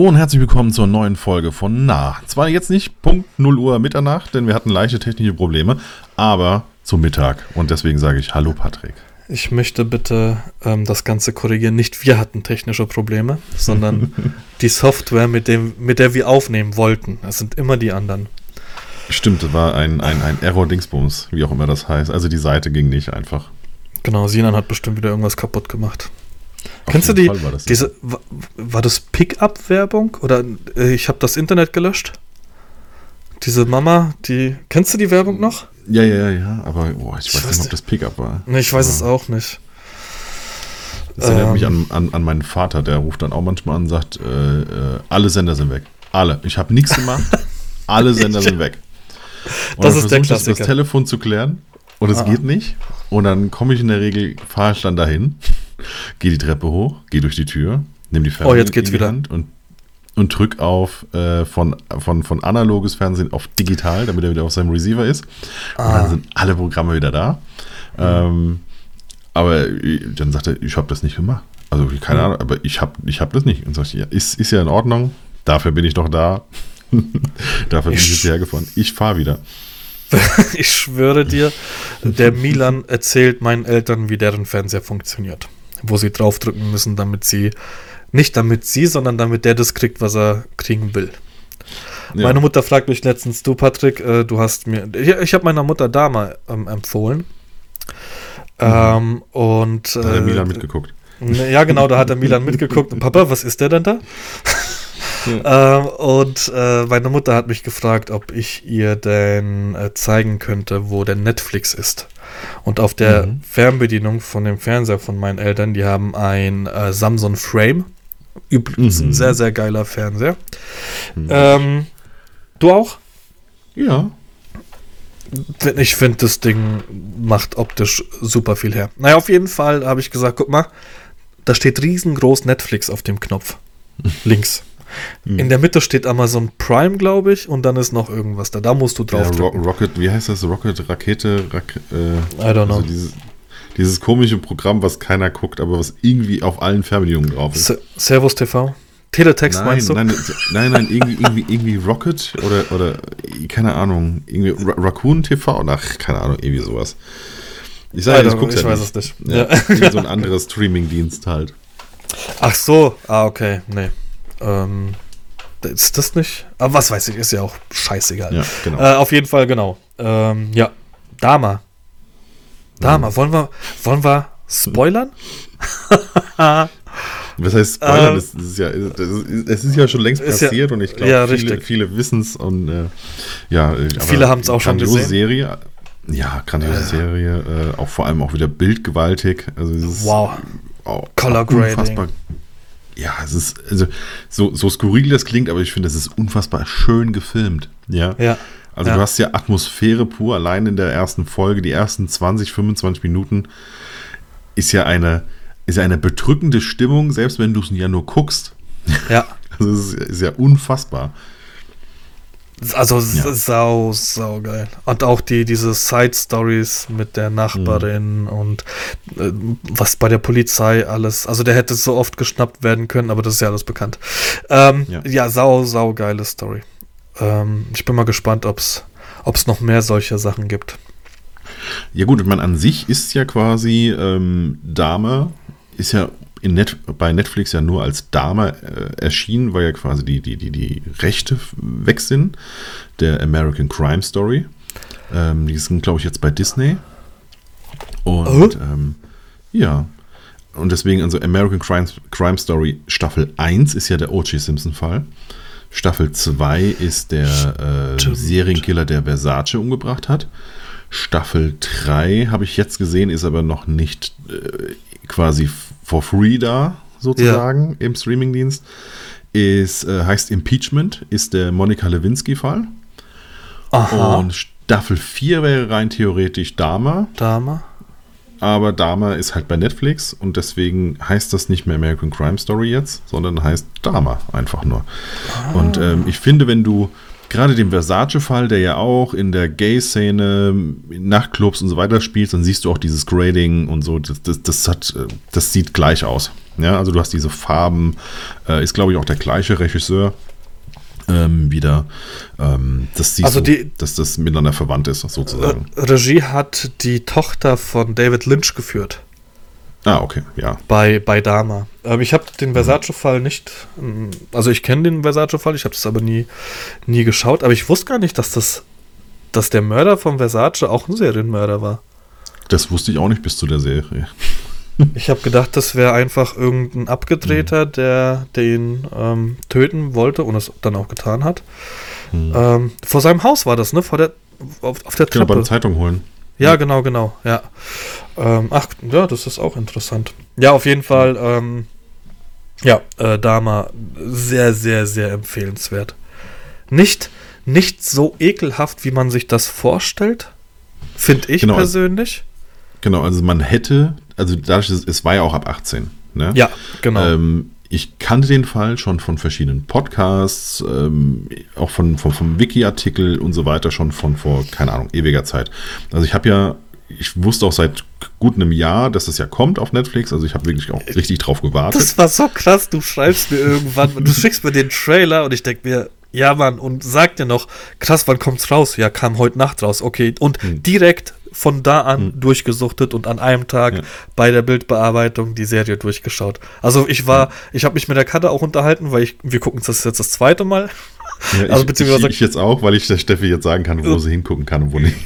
Hallo und herzlich willkommen zur neuen Folge von Nah. Zwar jetzt nicht Punkt 0 Uhr Mitternacht, denn wir hatten leichte technische Probleme, aber zum Mittag. Und deswegen sage ich Hallo Patrick. Ich möchte bitte ähm, das Ganze korrigieren. Nicht wir hatten technische Probleme, sondern die Software, mit, dem, mit der wir aufnehmen wollten. Es sind immer die anderen. Stimmt, das war ein, ein, ein Error-Dingsbums, wie auch immer das heißt. Also die Seite ging nicht einfach. Genau, Sinan hat bestimmt wieder irgendwas kaputt gemacht. Auf Kennst du die, war diese, war, das Pickup-Werbung? Oder äh, ich habe das Internet gelöscht? Diese Mama, die, kennst du die Werbung noch? Ja, ja, ja, aber oh, ich, ich, weiß nicht, ob das Pickup war. Nee, ich weiß aber es auch nicht. Das erinnert ähm, mich an, an, an, meinen Vater, der ruft dann auch manchmal an und sagt, äh, äh, alle Sender sind weg. Alle. Ich habe nichts gemacht. alle Sender sind weg. Und das ist der Klassiker. Das, das Telefon zu klären und es ah. geht nicht. Und dann komme ich in der Regel, fahre ich dann dahin, gehe die Treppe hoch, gehe durch die Tür, nehme die Fernseher oh, jetzt geht's in die wieder. Hand und, und drück auf äh, von, von, von analoges Fernsehen auf digital, damit er wieder auf seinem Receiver ist. Ah. Und dann ah. sind alle Programme wieder da. Mhm. Ähm, aber dann sagt er, ich habe das nicht gemacht. Also keine mhm. Ahnung, aber ich habe ich hab das nicht. Und sagt, ja, ist, ist ja in Ordnung. Dafür bin ich doch da. Dafür bin ich jetzt hergefahren. Ich fahre wieder. ich schwöre dir, der Milan erzählt meinen Eltern, wie deren Fernseher funktioniert. Wo sie draufdrücken müssen, damit sie, nicht damit sie, sondern damit der das kriegt, was er kriegen will. Ja. Meine Mutter fragt mich letztens, du Patrick, äh, du hast mir, ich, ich habe meiner Mutter Dama ähm, empfohlen. Mhm. Ähm, und. Äh, hat der Milan mitgeguckt. Ja, genau, da hat der Milan mitgeguckt. Und Papa, was ist der denn da? Ähm, und äh, meine Mutter hat mich gefragt, ob ich ihr denn äh, zeigen könnte, wo der Netflix ist. Und auf der mhm. Fernbedienung von dem Fernseher von meinen Eltern, die haben ein äh, Samsung Frame. Übrigens mhm. ein sehr, sehr geiler Fernseher. Mhm. Ähm, du auch? Ja. Ich finde, das Ding macht optisch super viel her. Naja, auf jeden Fall habe ich gesagt, guck mal, da steht riesengroß Netflix auf dem Knopf. Links. Hm. In der Mitte steht Amazon Prime, glaube ich, und dann ist noch irgendwas da. Da musst du drauf. Ja, Ro Rocket, wie heißt das? Rocket, Rakete, Rak äh, I don't know. Also dieses, dieses, komische Programm, was keiner guckt, aber was irgendwie auf allen Fernbedienungen drauf ist. Servus TV? Teletext nein, meinst du? Nein, nein, nein, irgendwie, irgendwie, irgendwie Rocket oder, oder keine Ahnung, irgendwie Raccoon TV, ach, keine Ahnung, irgendwie sowas. Ich sage, ich, ich ja weiß es nicht. Ja, ja. so ein anderes Streaming-Dienst halt. Ach so, ah, okay, nee. Ähm, ist das nicht? Aber was weiß ich, ist ja auch scheißegal. Ja, genau. Äh, auf jeden Fall, genau. Ähm, ja, Dama. Dama, mhm. wollen wir, wollen wir spoilern? Was heißt Spoilern? Ähm, das, ist ja, es ist ja schon längst passiert ja, und ich glaube, ja, viele, viele wissen es und äh, ja. Viele haben es auch schon gesehen. Serie, ja, grandiose äh. Serie, äh, auch vor allem auch wieder bildgewaltig. Also wow. Color Grading. Unfassbar ja, es ist, also, so, so skurril das klingt, aber ich finde, es ist unfassbar schön gefilmt. Ja. ja. Also, ja. du hast ja Atmosphäre pur, allein in der ersten Folge, die ersten 20, 25 Minuten ist ja eine, ist ja eine bedrückende Stimmung, selbst wenn du es ja nur guckst. Ja. Also, es ist, ist ja unfassbar. Also ja. sau, sau geil. Und auch die, diese Side-Stories mit der Nachbarin mhm. und äh, was bei der Polizei alles. Also der hätte so oft geschnappt werden können, aber das ist ja alles bekannt. Ähm, ja. ja. sau, sau geile Story. Ähm, ich bin mal gespannt, ob es noch mehr solche Sachen gibt. Ja gut, man an sich ist ja quasi ähm, Dame, ist ja Net, bei Netflix ja nur als Dame äh, erschienen, weil ja quasi die, die, die, die Rechte weg sind. Der American Crime Story. Ähm, die sind, glaube ich, jetzt bei Disney. Und oh. ähm, ja. Und deswegen, also American Crime, Crime Story Staffel 1 ist ja der O.J. Simpson-Fall. Staffel 2 ist der äh, Serienkiller, der Versace umgebracht hat. Staffel 3 habe ich jetzt gesehen, ist aber noch nicht äh, quasi for free da, sozusagen, ja. im Streamingdienst. Ist, äh, heißt Impeachment, ist der Monika Lewinsky-Fall. Und Staffel 4 wäre rein theoretisch Dama. Dama. Aber Dama ist halt bei Netflix und deswegen heißt das nicht mehr American Crime Story jetzt, sondern heißt Dama einfach nur. Ah. Und ähm, ich finde, wenn du gerade den Versace-Fall, der ja auch in der Gay-Szene, Nachtclubs und so weiter spielt, dann siehst du auch dieses Grading und so. Das, das, das, hat, das sieht gleich aus. Ja, also du hast diese Farben, äh, ist glaube ich auch der gleiche Regisseur ähm, wieder. Ähm, das siehst Also du, die- dass das miteinander verwandt ist, sozusagen. Äh, Regie hat die Tochter von David Lynch geführt. Ah, okay, ja. bei, bei Dama. Ähm, ich habe den Versace-Fall nicht, ähm, also ich kenne den Versace-Fall, ich habe das aber nie, nie geschaut, aber ich wusste gar nicht, dass das, dass der Mörder von Versace auch ein Serienmörder war. Das wusste ich auch nicht bis zu der Serie. Ich habe gedacht, das wäre einfach irgendein Abgedrehter, der den ähm, töten wollte und es dann auch getan hat. Hm. Ähm, vor seinem Haus war das, ne? Vor der, auf, auf der Genau, Treppe. beim Zeitung holen. Ja, genau, genau, ja. Ähm, ach, ja, das ist auch interessant. Ja, auf jeden Fall, ähm, ja, äh, Dama, sehr, sehr, sehr empfehlenswert. Nicht, nicht so ekelhaft, wie man sich das vorstellt, finde ich Genau. persönlich. Genau, also man hätte, also dass es war ja auch ab 18. Ne? Ja, genau. Ähm, ich kannte den Fall schon von verschiedenen Podcasts, ähm, auch von, von, vom Wiki-Artikel und so weiter, schon von vor, keine Ahnung, ewiger Zeit. Also ich habe ja, ich wusste auch seit gut einem Jahr, dass das ja kommt auf Netflix, also ich habe wirklich auch richtig drauf gewartet. Das war so krass, du schreibst mir irgendwann, du schickst mir den Trailer und ich denke mir, ja Mann, und sag dir noch, krass, wann kommt's raus? Ja, kam heute Nacht raus, okay. Und Hm. direkt von da an durchgesuchtet und an einem Tag Ja. bei der Bildbearbeitung die Serie durchgeschaut. Also ich war, ich habe mich mit der Karte auch unterhalten, weil ich, wir gucken das jetzt das zweite Mal. Ja, ich, also beziehungsweise- ich, ich jetzt auch, weil ich der Steffi jetzt sagen kann, wo sie hingucken kann und wo nicht.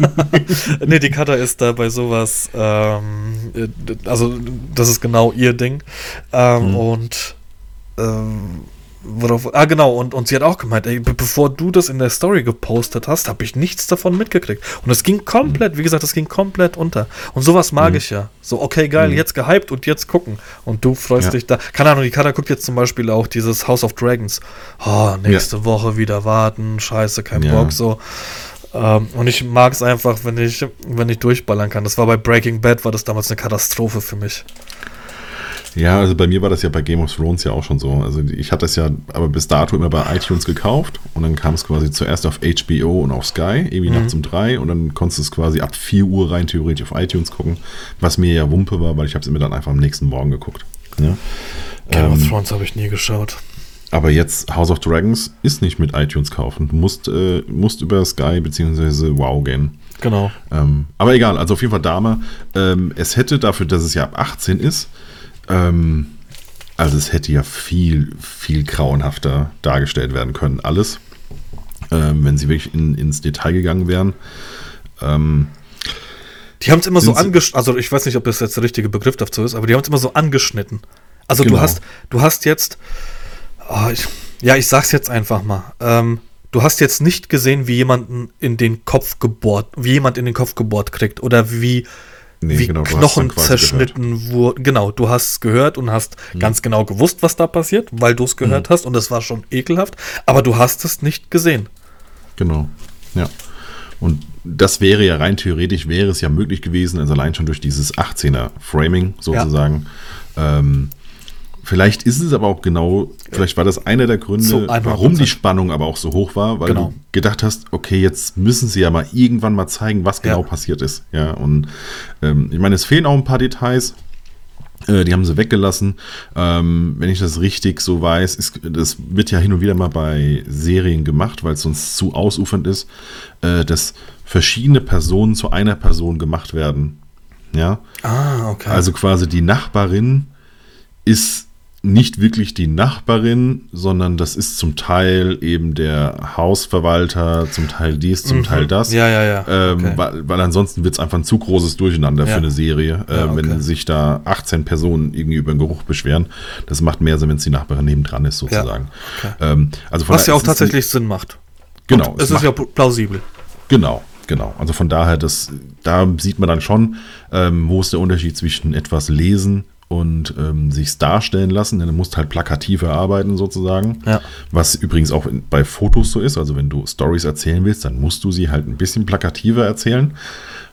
nee, die Kata ist da bei sowas, ähm, äh, also das ist genau ihr Ding. Ähm, Mhm. Und ähm, worauf, ah genau, und, und sie hat auch gemeint, ey, be bevor du das in der Story gepostet hast, habe ich nichts davon mitgekriegt. Und es ging komplett, wie gesagt, es ging komplett unter. Und sowas mag Mhm. ich ja. So, okay, geil, Mhm. jetzt gehypt und jetzt gucken. Und du freust Ja. dich da. Keine Ahnung, die Kata guckt jetzt zum Beispiel auch dieses House of Dragons. Oh, nächste Woche wieder warten, scheiße, kein Ja. Bock, so. Ähm, und ich mag es einfach, wenn ich, wenn ich durchballern kann. Das war bei Breaking Bad, war das damals eine Katastrophe für mich. Ja, also bei mir war das ja bei Game of Thrones ja auch schon so. Also ich hatte es ja aber bis dato immer bei iTunes gekauft und dann kam es quasi zuerst auf HBO und auf Sky, irgendwie Mhm. nachts um drei und dann konntest du es quasi ab 4 Uhr rein theoretisch auf iTunes gucken, was mir ja Wumpe war, weil ich habe es immer dann einfach am nächsten Morgen geguckt. Ja. Game Ähm, of Thrones habe ich nie geschaut. aber jetzt House of Dragons ist nicht mit iTunes kaufen. Du musst, äh, musst über Sky bzw. Wow gehen. Genau. Ähm, aber egal, also auf jeden Fall Dame. Ähm, es hätte dafür, dass es ja ab 18 ist, ähm, also es hätte ja viel, viel grauenhafter dargestellt werden können, alles. Ähm, wenn sie wirklich in, ins Detail gegangen wären. Ähm, Die haben es immer so angeschnitten, also ich weiß nicht, ob das jetzt der richtige Begriff dazu ist, aber die haben es immer so angeschnitten. Also Genau. du hast, du hast jetzt, ah, ich, ja, ich sag's jetzt einfach mal. Ähm, du hast jetzt nicht gesehen, wie jemanden in den Kopf gebohrt, wie jemand in den Kopf gebohrt kriegt oder wie, Nee, wie genau, Knochen zerschnitten wurden. Genau, du hast es gehört und hast Mhm. ganz genau gewusst, was da passiert, weil du es gehört hast und es war schon ekelhaft, aber du hast es nicht gesehen. Genau, ja. Und das wäre ja rein theoretisch, wäre es ja möglich gewesen, also allein schon durch dieses 18er Framing sozusagen. Ähm, vielleicht ist es aber auch genau, vielleicht war das einer der Gründe, 100%. warum die Spannung aber auch so hoch war, weil Genau. du gedacht hast, okay, jetzt müssen sie ja mal irgendwann mal zeigen, was genau Ja. passiert ist. Ja, und ähm, ich meine, es fehlen auch ein paar Details. Äh, Die haben sie weggelassen. Ähm, wenn ich das richtig so weiß, ist, das wird ja hin und wieder mal bei Serien gemacht, weil es sonst zu ausufernd ist, äh, dass verschiedene Personen zu einer Person gemacht werden. Ja, Ah, okay. also quasi die Nachbarin ist nicht wirklich die Nachbarin, sondern das ist zum Teil eben der Hausverwalter, zum Teil dies, zum Mhm. Teil das. Ja, ja, ja. Ähm, Okay. weil, weil ansonsten wird es einfach ein zu großes Durcheinander Ja. für eine Serie, äh, Ja, okay. wenn sich da 18 Personen irgendwie über den Geruch beschweren. Das macht mehr Sinn, wenn es die Nachbarin nebendran ist, sozusagen. okay. Ähm, also Was ja auch tatsächlich Sinn macht. Genau, Und es es ist ja macht- plausibel. Genau, genau. Also von daher, das, da sieht man dann schon, ähm, wo ist der Unterschied zwischen etwas lesen und ähm, sich darstellen lassen. Denn du musst halt plakativer arbeiten sozusagen. Ja. Was übrigens auch in, bei Fotos so ist. Also wenn du Stories erzählen willst, dann musst du sie halt ein bisschen plakativer erzählen.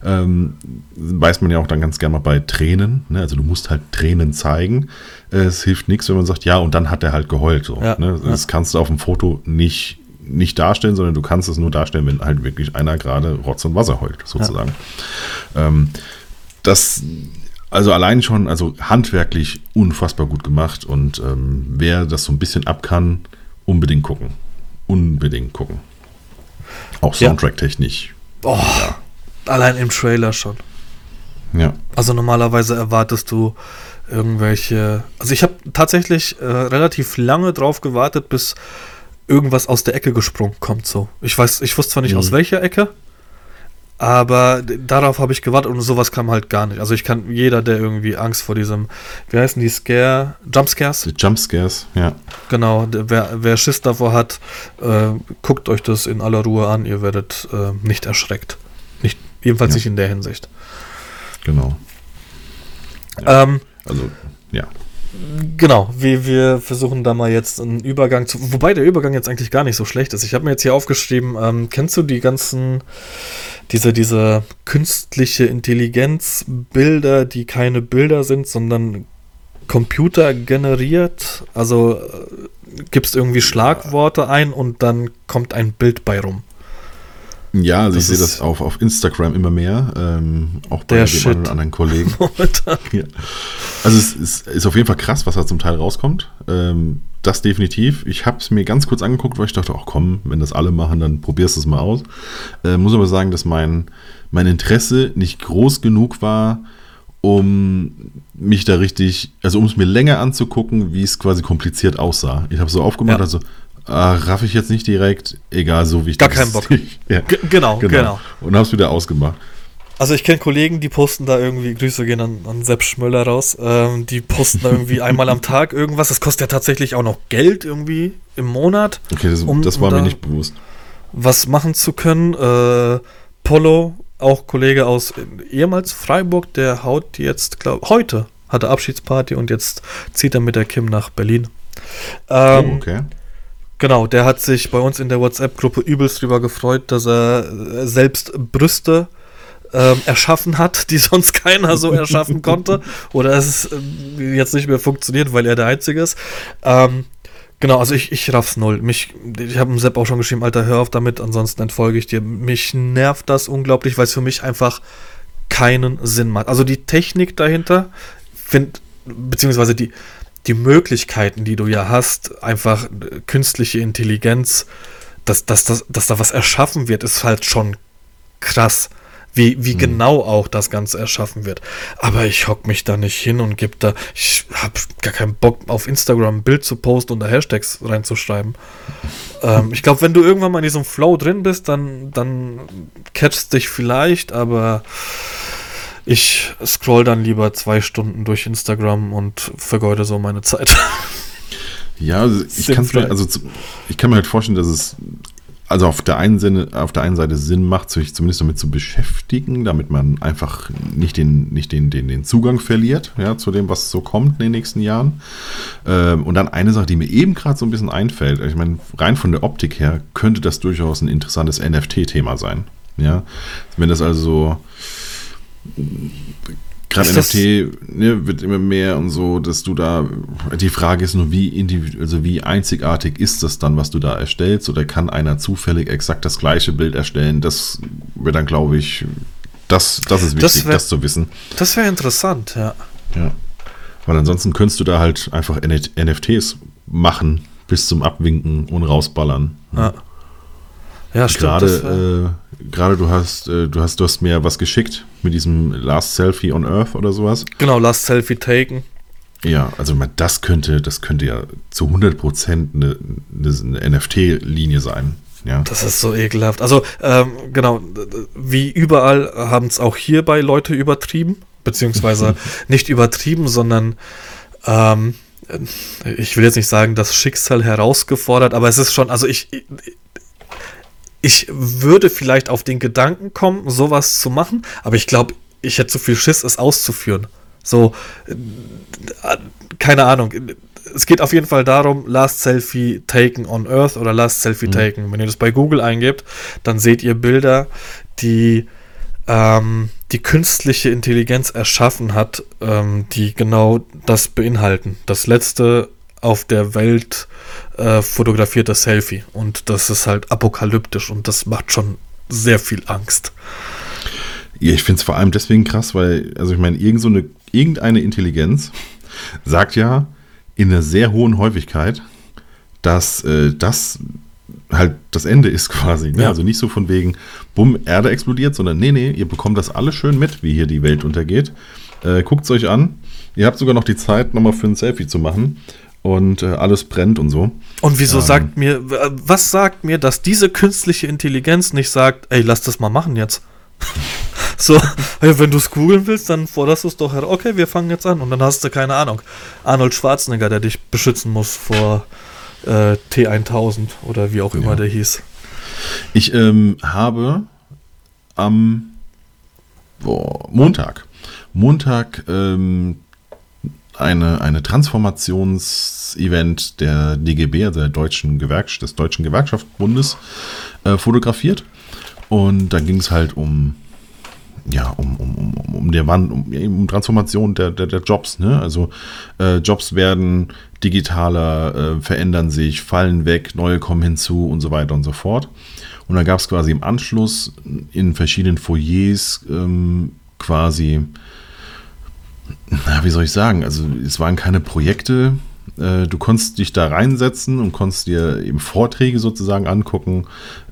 Ähm, weiß man ja auch dann ganz gerne mal bei Tränen. Ne? Also du musst halt Tränen zeigen. Äh, Es hilft nichts, wenn man sagt, ja, und dann hat er halt geheult. So, Ja, ne? Das kannst du auf dem Foto nicht, nicht darstellen, sondern du kannst es nur darstellen, wenn halt wirklich einer gerade Rotz und Wasser heult, sozusagen. Ähm, das Also allein schon, also handwerklich unfassbar gut gemacht und ähm, wer das so ein bisschen ab kann, unbedingt gucken. Unbedingt gucken. Auch Soundtrack-technisch. Oh, ja. Allein im Trailer schon. Ja. Also normalerweise erwartest du irgendwelche. Also ich habe tatsächlich äh, relativ lange drauf gewartet, bis irgendwas aus der Ecke gesprungen kommt. So, ich weiß, ich wusste zwar nicht mhm. aus welcher Ecke, aber darauf habe ich gewartet und sowas kam halt gar nicht. Also ich kann jeder, der irgendwie Angst vor diesem, wie heißen die Scare, Jumpscares? Die Jumpscares, ja. Genau, wer, wer Schiss davor hat, äh, guckt euch das in aller Ruhe an. Ihr werdet äh, nicht erschreckt. Nicht, jedenfalls ja. nicht in der Hinsicht. Genau. Ja. Ähm, also, ja. Genau, wir, wir versuchen da mal jetzt einen Übergang zu. Wobei der Übergang jetzt eigentlich gar nicht so schlecht ist. Ich habe mir jetzt hier aufgeschrieben, ähm, kennst du die ganzen, diese, diese künstliche Intelligenz-Bilder, die keine Bilder sind, sondern Computer generiert? Also äh, gibst irgendwie Schlagworte ein und dann kommt ein Bild bei rum. Ja, also ich sehe das auf, auf Instagram immer mehr, ähm, auch bei dem einen oder anderen Kollegen. ja. Also es ist, ist, auf jeden Fall krass, was da zum Teil rauskommt. Ähm, das definitiv. Ich habe es mir ganz kurz angeguckt, weil ich dachte, ach komm, wenn das alle machen, dann probierst du es mal aus. Äh, muss aber sagen, dass mein, mein Interesse nicht groß genug war, um mich da richtig, also um es mir länger anzugucken, wie es quasi kompliziert aussah. Ich habe so aufgemacht, ja. also Ah, raff ich jetzt nicht direkt, egal, so wie ich Gar keinen Bock. ja. Genau, genau, genau. Und hab's wieder ausgemacht. Also ich kenne Kollegen, die posten da irgendwie, Grüße gehen an, an Sepp Schmöller raus, ähm, die posten da irgendwie einmal am Tag irgendwas. Das kostet ja tatsächlich auch noch Geld irgendwie im Monat. Okay, das, um, das war um mir nicht bewusst. Was machen zu können. Äh, Polo, auch Kollege aus ehemals Freiburg, der haut jetzt, glaube heute, hatte Abschiedsparty und jetzt zieht er mit der Kim nach Berlin. Ähm, oh, okay. Genau, der hat sich bei uns in der WhatsApp-Gruppe übelst drüber gefreut, dass er äh, selbst Brüste ähm, erschaffen hat, die sonst keiner so erschaffen konnte. Oder es äh, jetzt nicht mehr funktioniert, weil er der Einzige ist. Ähm, genau, also ich, ich raff's null. Mich, ich habe dem Sepp auch schon geschrieben, Alter, hör auf damit, ansonsten entfolge ich dir. Mich nervt das unglaublich, weil es für mich einfach keinen Sinn macht. Also die Technik dahinter, find, beziehungsweise die, die Möglichkeiten, die du ja hast, einfach künstliche Intelligenz, dass, dass, dass, dass da was erschaffen wird, ist halt schon krass. Wie, wie mhm. genau auch das Ganze erschaffen wird. Aber ich hock mich da nicht hin und gebe da, ich habe gar keinen Bock auf Instagram ein Bild zu posten und da Hashtags reinzuschreiben. ähm, ich glaube, wenn du irgendwann mal in diesem Flow drin bist, dann, dann catchst dich vielleicht, aber ich scroll dann lieber zwei Stunden durch Instagram und vergeude so meine Zeit. Ja, also ich, kann's mir, also ich kann mir halt vorstellen, dass es also auf der einen Sinne, auf der einen Seite Sinn macht, sich zumindest damit zu beschäftigen, damit man einfach nicht den, nicht den, den, den Zugang verliert, ja, zu dem, was so kommt in den nächsten Jahren. Ähm, und dann eine Sache, die mir eben gerade so ein bisschen einfällt, ich meine, rein von der Optik her könnte das durchaus ein interessantes NFT-Thema sein. Ja, wenn das also Gerade NFT ne, wird immer mehr und so, dass du da, die Frage ist nur, wie also wie einzigartig ist das dann, was du da erstellst, oder kann einer zufällig exakt das gleiche Bild erstellen? Das wäre dann, glaube ich, das, das ist wichtig, das, wär, das zu wissen. Das wäre interessant, ja. Ja. Weil ansonsten könntest du da halt einfach NFTs machen, bis zum Abwinken und rausballern. Ne? Ja. Ja, stimmt. Gerade, äh, gerade du hast, äh, du hast, du hast mir was geschickt mit diesem Last Selfie on Earth oder sowas. Genau, Last Selfie Taken. Ja, also das könnte, das könnte ja zu 100% eine, eine NFT-Linie sein. Ja. Das ist so ekelhaft. Also, ähm, genau, wie überall haben es auch hierbei Leute übertrieben, beziehungsweise nicht übertrieben, sondern ähm, ich will jetzt nicht sagen, das Schicksal herausgefordert, aber es ist schon, also ich, ich würde vielleicht auf den Gedanken kommen, sowas zu machen, aber ich glaube, ich hätte zu viel Schiss, es auszuführen. So, äh, keine Ahnung. Es geht auf jeden Fall darum, Last Selfie Taken on Earth oder Last Selfie mhm. Taken. Wenn ihr das bei Google eingebt, dann seht ihr Bilder, die ähm, die künstliche Intelligenz erschaffen hat, ähm, die genau das beinhalten. Das letzte auf der Welt äh, fotografiertes Selfie. Und das ist halt apokalyptisch und das macht schon sehr viel Angst. Ja, ich finde es vor allem deswegen krass, weil, also ich meine, irgend so eine, irgendeine Intelligenz sagt ja in einer sehr hohen Häufigkeit, dass äh, das halt das Ende ist quasi. Ne? Ja. Also nicht so von wegen, bumm, Erde explodiert, sondern nee, nee, ihr bekommt das alles schön mit, wie hier die Welt untergeht. Äh, Guckt es euch an. Ihr habt sogar noch die Zeit, nochmal für ein Selfie zu machen. Und äh, alles brennt und so. Und wieso ähm, sagt mir, was sagt mir, dass diese künstliche Intelligenz nicht sagt, ey, lass das mal machen jetzt? so, hey, wenn du es googeln willst, dann forderst du es doch her. Okay, wir fangen jetzt an. Und dann hast du, keine Ahnung, Arnold Schwarzenegger, der dich beschützen muss vor äh, T1000 oder wie auch immer ja. der hieß. Ich ähm, habe am boah, Montag, Montag ähm, eine, eine Transformationsevent der DGB, also der Deutschen Gewerkschaft, des Deutschen Gewerkschaftsbundes, äh, fotografiert. Und da ging es halt um ja, um, um, um, um der Wand, um, um Transformation der, der, der Jobs. Ne? Also äh, Jobs werden digitaler, äh, verändern sich, fallen weg, neue kommen hinzu und so weiter und so fort. Und da gab es quasi im Anschluss in verschiedenen Foyers ähm, quasi, na, wie soll ich sagen, also es waren keine Projekte, äh, du konntest dich da reinsetzen und konntest dir eben Vorträge sozusagen angucken,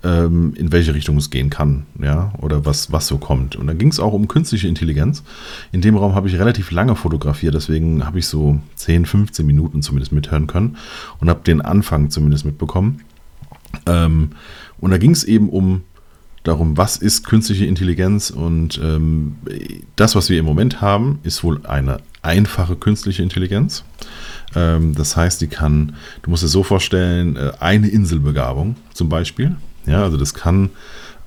ähm, in welche Richtung es gehen kann, ja, oder was, was so kommt. Und dann ging es auch um künstliche Intelligenz. In dem Raum habe ich relativ lange fotografiert, deswegen habe ich so 10, 15 Minuten zumindest mithören können und habe den Anfang zumindest mitbekommen. Ähm, und da ging es eben um darum, was ist künstliche Intelligenz und ähm, das, was wir im Moment haben, ist wohl eine einfache künstliche Intelligenz. Ähm, das heißt, die kann, du musst es so vorstellen, äh, eine Inselbegabung zum Beispiel. Ja, also das kann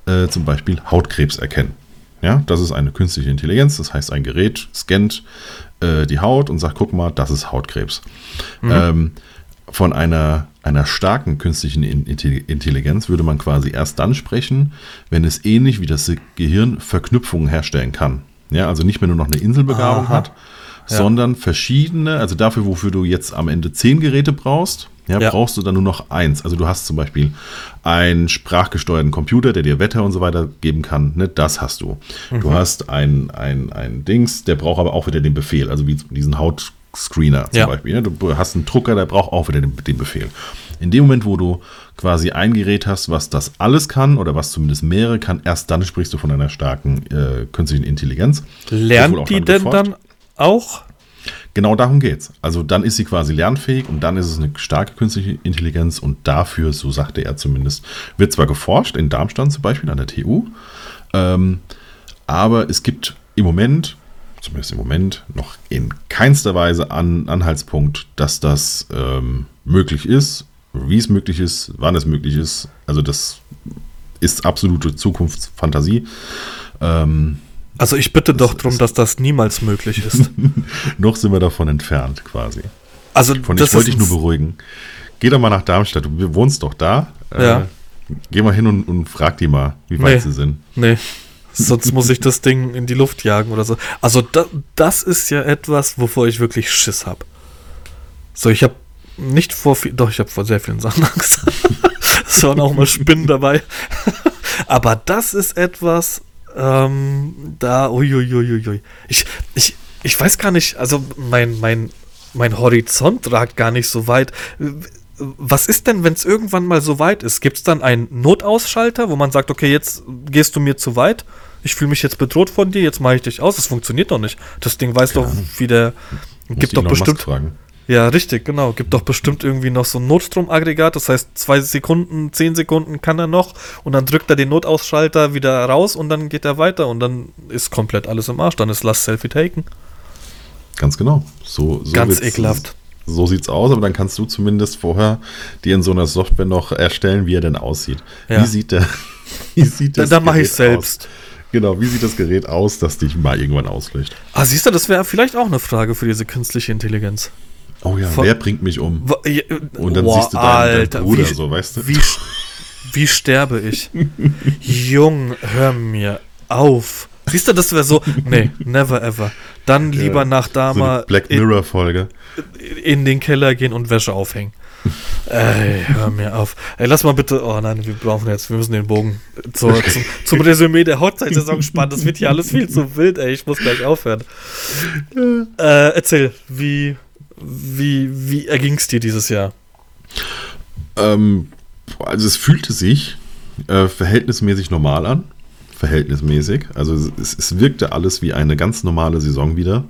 äh, zum Beispiel Hautkrebs erkennen. Ja, das ist eine künstliche Intelligenz. Das heißt, ein Gerät scannt äh, die Haut und sagt, guck mal, das ist Hautkrebs. Mhm. Ähm, von einer, einer starken künstlichen Intelligenz würde man quasi erst dann sprechen, wenn es ähnlich wie das Gehirn Verknüpfungen herstellen kann. Ja, also nicht mehr nur noch eine Inselbegabung Aha. hat, ja. sondern verschiedene, also dafür, wofür du jetzt am Ende zehn Geräte brauchst, ja, ja, brauchst du dann nur noch eins. Also du hast zum Beispiel einen sprachgesteuerten Computer, der dir Wetter und so weiter geben kann. Ne, das hast du. Mhm. Du hast ein, ein, ein Dings, der braucht aber auch wieder den Befehl, also wie diesen Hautscreener zum ja. Beispiel. Ne? Du hast einen Drucker, der braucht auch wieder den, den Befehl. In dem Moment, wo du quasi ein Gerät hast, was das alles kann oder was zumindest mehrere kann, erst dann sprichst du von einer starken äh, künstlichen Intelligenz. Lernt die denn dann auch? Genau darum geht es. Also dann ist sie quasi lernfähig und dann ist es eine starke künstliche Intelligenz und dafür, so sagte er zumindest, wird zwar geforscht, in Darmstadt zum Beispiel an der TU, ähm, aber es gibt im Moment, zumindest im Moment, noch in keinster Weise an, Anhaltspunkt, dass das ähm, möglich ist, wie es möglich ist, wann es möglich ist. Also das ist absolute Zukunftsfantasie. Ähm, also ich bitte doch darum, dass das niemals möglich ist. Noch sind wir davon entfernt, quasi. Also Von ich wollte dich nur beruhigen. Geh doch mal nach Darmstadt, du wohnst doch da. Ja. Äh, geh mal hin und, und frag die mal, wie weit nee, sie sind. Nee, sonst muss ich das Ding in die Luft jagen oder so. Also da, das ist ja etwas, wovor ich wirklich Schiss habe. So, ich habe nicht vor viel, doch, ich habe vor sehr vielen Sachen Angst. es waren auch mal Spinnen dabei. Aber das ist etwas, ähm, da, uiuiuiui. Ich, ich, ich weiß gar nicht, also mein, mein, mein Horizont ragt gar nicht so weit. Was ist denn, wenn es irgendwann mal so weit ist? Gibt es dann einen Notausschalter, wo man sagt, okay, jetzt gehst du mir zu weit? Ich fühle mich jetzt bedroht von dir, jetzt mache ich dich aus. Das funktioniert doch nicht. Das Ding weiß Keine doch, wie der. Gibt doch bestimmt. Ja, richtig, genau. Gibt doch bestimmt irgendwie noch so ein Notstromaggregat. Das heißt, zwei Sekunden, zehn Sekunden kann er noch und dann drückt er den Notausschalter wieder raus und dann geht er weiter und dann ist komplett alles im Arsch. Dann ist Last Selfie taken. Ganz genau. So, so Ganz ekelhaft. So sieht's aus, aber dann kannst du zumindest vorher dir in so einer Software noch erstellen, wie er denn aussieht. Ja. Wie sieht der? Wie sieht das? Dann, dann mache ich selbst. Aus? Genau, wie sieht das Gerät aus, das dich mal irgendwann auslöscht? Ah, siehst du, das wäre vielleicht auch eine Frage für diese künstliche Intelligenz. Oh ja, Von, wer bringt mich um? Und dann boah, siehst du deinen, Alter, deinen Bruder wie, so, weißt du? Wie, wie sterbe ich? Jung, hör mir auf. Siehst du, das wäre so, nee, never ever. Dann lieber ja, nach Dama so Black Mirror Folge in, in, den Keller gehen und Wäsche aufhängen. Ey, hör mir auf. Ey, lass mal bitte. Oh nein, wir brauchen jetzt, wir müssen den Bogen zur, zum, zum Resümee der Hochzeitssaison spannen. Das wird hier alles viel zu wild, ey. Ich muss gleich aufhören. Äh, erzähl, wie, wie, wie erging es dir dieses Jahr? Ähm, also es fühlte sich äh, verhältnismäßig normal an verhältnismäßig. Also es, es, wirkte alles wie eine ganz normale Saison wieder,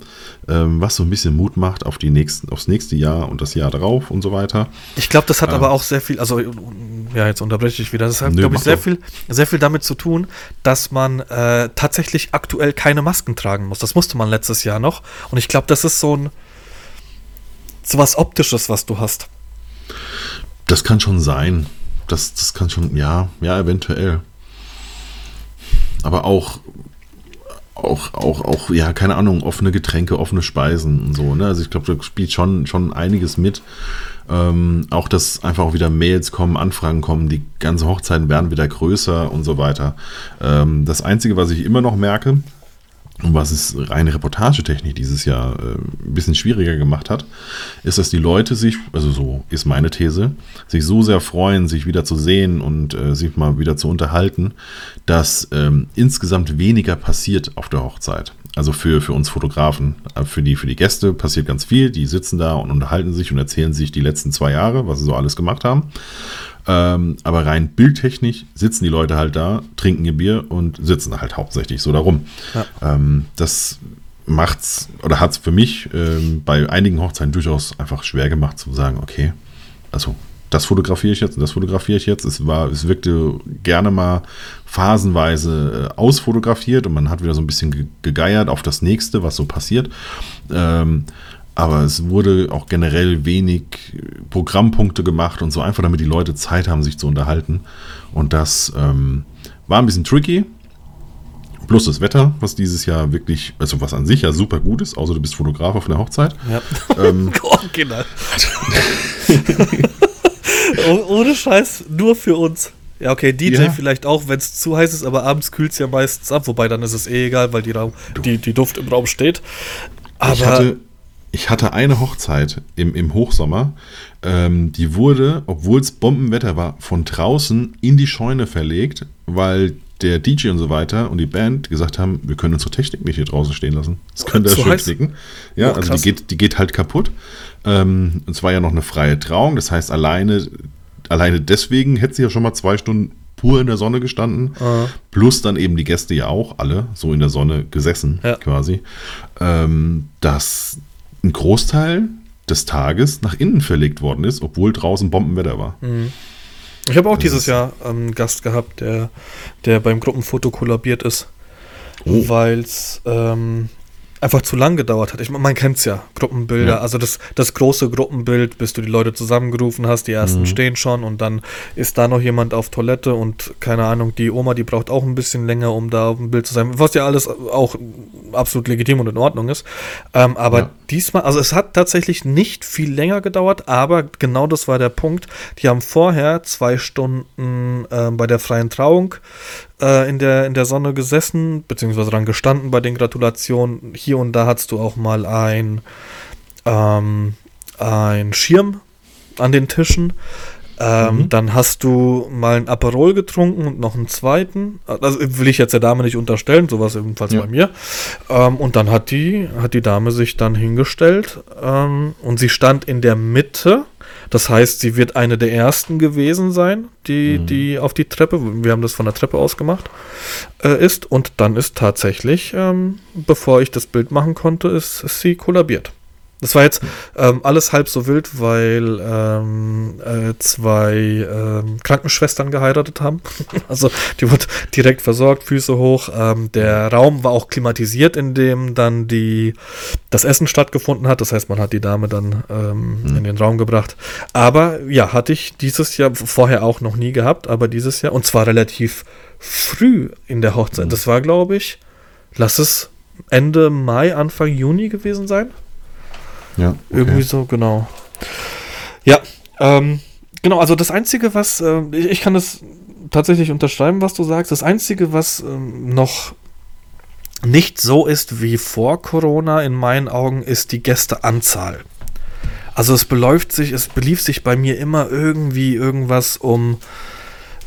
ähm, was so ein bisschen Mut macht auf die nächsten, aufs nächste Jahr und das Jahr darauf und so weiter. Ich glaube, das hat ähm, aber auch sehr viel, also ja, jetzt unterbreche ich wieder. Das hat, glaube ich, sehr viel, sehr viel damit zu tun, dass man äh, tatsächlich aktuell keine Masken tragen muss. Das musste man letztes Jahr noch. Und ich glaube, das ist so ein so was Optisches, was du hast. Das kann schon sein. Das, das kann schon, ja, ja, eventuell aber auch auch, auch, auch, ja, keine Ahnung, offene Getränke, offene Speisen und so, ne? Also ich glaube, da spielt schon, schon einiges mit. Ähm, auch, dass einfach auch wieder Mails kommen, Anfragen kommen, die ganzen Hochzeiten werden wieder größer und so weiter. Ähm, das Einzige, was ich immer noch merke, was es reine Reportagetechnik dieses Jahr äh, ein bisschen schwieriger gemacht hat, ist, dass die Leute sich, also so ist meine These, sich so sehr freuen, sich wieder zu sehen und äh, sich mal wieder zu unterhalten, dass ähm, insgesamt weniger passiert auf der Hochzeit. Also für, für uns Fotografen, äh, für die, für die Gäste passiert ganz viel. Die sitzen da und unterhalten sich und erzählen sich die letzten zwei Jahre, was sie so alles gemacht haben. Ähm, aber rein bildtechnisch sitzen die Leute halt da, trinken ihr Bier und sitzen halt hauptsächlich so darum. Ja. Ähm, das macht's oder hat es für mich ähm, bei einigen Hochzeiten durchaus einfach schwer gemacht zu sagen, okay, also das fotografiere ich jetzt und das fotografiere ich jetzt. Es war, es wirkte gerne mal phasenweise äh, ausfotografiert und man hat wieder so ein bisschen gegeiert auf das nächste, was so passiert. Ähm, aber es wurde auch generell wenig Programmpunkte gemacht und so einfach, damit die Leute Zeit haben, sich zu unterhalten. Und das ähm, war ein bisschen tricky. Plus das Wetter, was dieses Jahr wirklich, also was an sich ja super gut ist, außer du bist Fotograf auf einer Hochzeit. Ja. Ähm, oh, genau. Ohne Scheiß, nur für uns. Ja, okay, DJ ja. vielleicht auch, wenn es zu heiß ist, aber abends kühlt es ja meistens ab, wobei dann ist es eh egal, weil die, Raum, die, die Duft im Raum steht. Aber ich hatte, ich hatte eine Hochzeit im, im Hochsommer, ähm, die wurde, obwohl es Bombenwetter war, von draußen in die Scheune verlegt, weil der DJ und so weiter und die Band gesagt haben, wir können unsere Technik nicht hier draußen stehen lassen. Das könnte ja schön knicken. Ja, oh, also die geht, die geht halt kaputt. Ähm, und zwar ja noch eine freie Trauung, das heißt alleine, alleine deswegen hätte sie ja schon mal zwei Stunden pur in der Sonne gestanden. Ah. Plus dann eben die Gäste ja auch alle so in der Sonne gesessen, ja. quasi. Ähm, dass ein Großteil des Tages nach innen verlegt worden ist, obwohl draußen Bombenwetter war. Mhm. Ich habe auch das dieses Jahr einen Gast gehabt, der, der beim Gruppenfoto kollabiert ist, oh. weil es ähm, einfach zu lang gedauert hat. Ich man kennt es ja, Gruppenbilder. Ja. Also das, das große Gruppenbild, bis du die Leute zusammengerufen hast, die ersten mhm. stehen schon und dann ist da noch jemand auf Toilette und keine Ahnung, die Oma, die braucht auch ein bisschen länger, um da auf dem Bild zu sein, was ja alles auch absolut legitim und in Ordnung ist. Ähm, aber ja. diesmal, also es hat tatsächlich nicht viel länger gedauert, aber genau das war der Punkt. Die haben vorher zwei Stunden äh, bei der freien Trauung äh, in, der, in der Sonne gesessen, beziehungsweise dran gestanden bei den Gratulationen. Hier und da hattest du auch mal ein, ähm, ein Schirm an den Tischen. Ähm, mhm. Dann hast du mal ein Aperol getrunken und noch einen zweiten. Das will ich jetzt der Dame nicht unterstellen, sowas ebenfalls ja. bei mir. Ähm, und dann hat die, hat die Dame sich dann hingestellt ähm, und sie stand in der Mitte das heißt, sie wird eine der ersten gewesen sein, die, mhm. die auf die Treppe, wir haben das von der Treppe aus gemacht, äh, ist. Und dann ist tatsächlich, ähm, bevor ich das Bild machen konnte, ist, ist sie kollabiert. Das war jetzt ähm, alles halb so wild, weil ähm, äh, zwei ähm, Krankenschwestern geheiratet haben. also die wurde direkt versorgt, Füße hoch. Ähm, der Raum war auch klimatisiert, in dem dann die, das Essen stattgefunden hat. Das heißt, man hat die Dame dann ähm, mhm. in den Raum gebracht. Aber ja, hatte ich dieses Jahr vorher auch noch nie gehabt, aber dieses Jahr, und zwar relativ früh in der Hochzeit. Mhm. Das war, glaube ich, lass es Ende Mai, Anfang Juni gewesen sein. Ja. Okay. Irgendwie so, genau. Ja, ähm, genau, also das Einzige, was, äh, ich, ich, kann das tatsächlich unterschreiben, was du sagst. Das Einzige, was ähm, noch nicht so ist wie vor Corona in meinen Augen, ist die Gästeanzahl. Also es beläuft sich, es belief sich bei mir immer irgendwie irgendwas um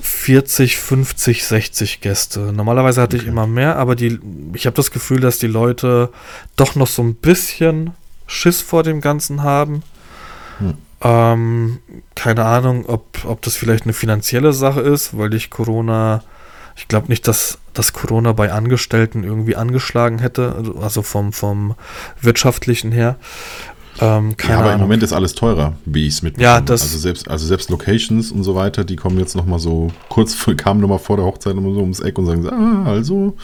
40, 50, 60 Gäste. Normalerweise hatte ich immer mehr, aber die, ich habe das Gefühl, dass die Leute doch noch so ein bisschen Schiss vor dem Ganzen haben. Hm. Ähm, keine Ahnung, ob, ob das vielleicht eine finanzielle Sache ist, weil ich Corona, ich glaube nicht, dass, dass Corona bei Angestellten irgendwie angeschlagen hätte, also vom, vom wirtschaftlichen her. Ähm, ja, aber Ahnung. im Moment ist alles teurer, wie ich es mitbekomme. Ja, das also selbst, also selbst Locations und so weiter, die kommen jetzt noch mal so, kurz kamen noch mal vor der Hochzeit noch so ums Eck und sagen, ah, also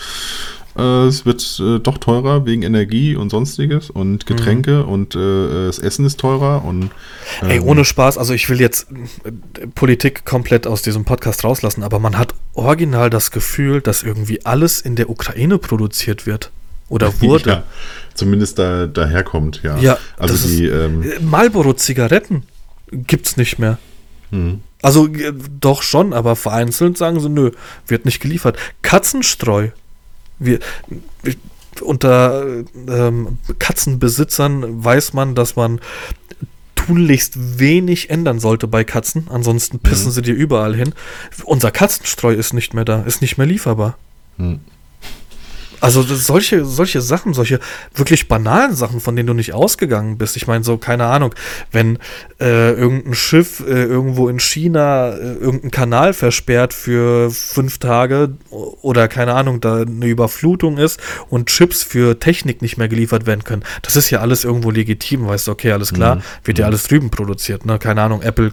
äh, es wird äh, doch teurer wegen Energie und sonstiges und Getränke mhm. und äh, das Essen ist teurer und ähm, Ey, ohne Spaß, also ich will jetzt äh, Politik komplett aus diesem Podcast rauslassen, aber man hat original das Gefühl, dass irgendwie alles in der Ukraine produziert wird. Oder wurde. Ja, zumindest da daherkommt, ja. Ja, also die ähm, äh, Marlboro-Zigaretten gibt's nicht mehr. Hm. Also äh, doch schon, aber vereinzelt sagen sie, nö, wird nicht geliefert. Katzenstreu. Wir, unter ähm, Katzenbesitzern weiß man, dass man tunlichst wenig ändern sollte bei Katzen. Ansonsten pissen mhm. sie dir überall hin. Unser Katzenstreu ist nicht mehr da, ist nicht mehr lieferbar. Mhm. Also solche, solche Sachen, solche wirklich banalen Sachen, von denen du nicht ausgegangen bist. Ich meine, so, keine Ahnung, wenn äh, irgendein Schiff äh, irgendwo in China äh, irgendeinen Kanal versperrt für fünf Tage oder keine Ahnung, da eine Überflutung ist und Chips für Technik nicht mehr geliefert werden können. Das ist ja alles irgendwo legitim, weißt du, okay, alles klar, mhm. wird ja mhm. alles drüben produziert, ne? Keine Ahnung, Apple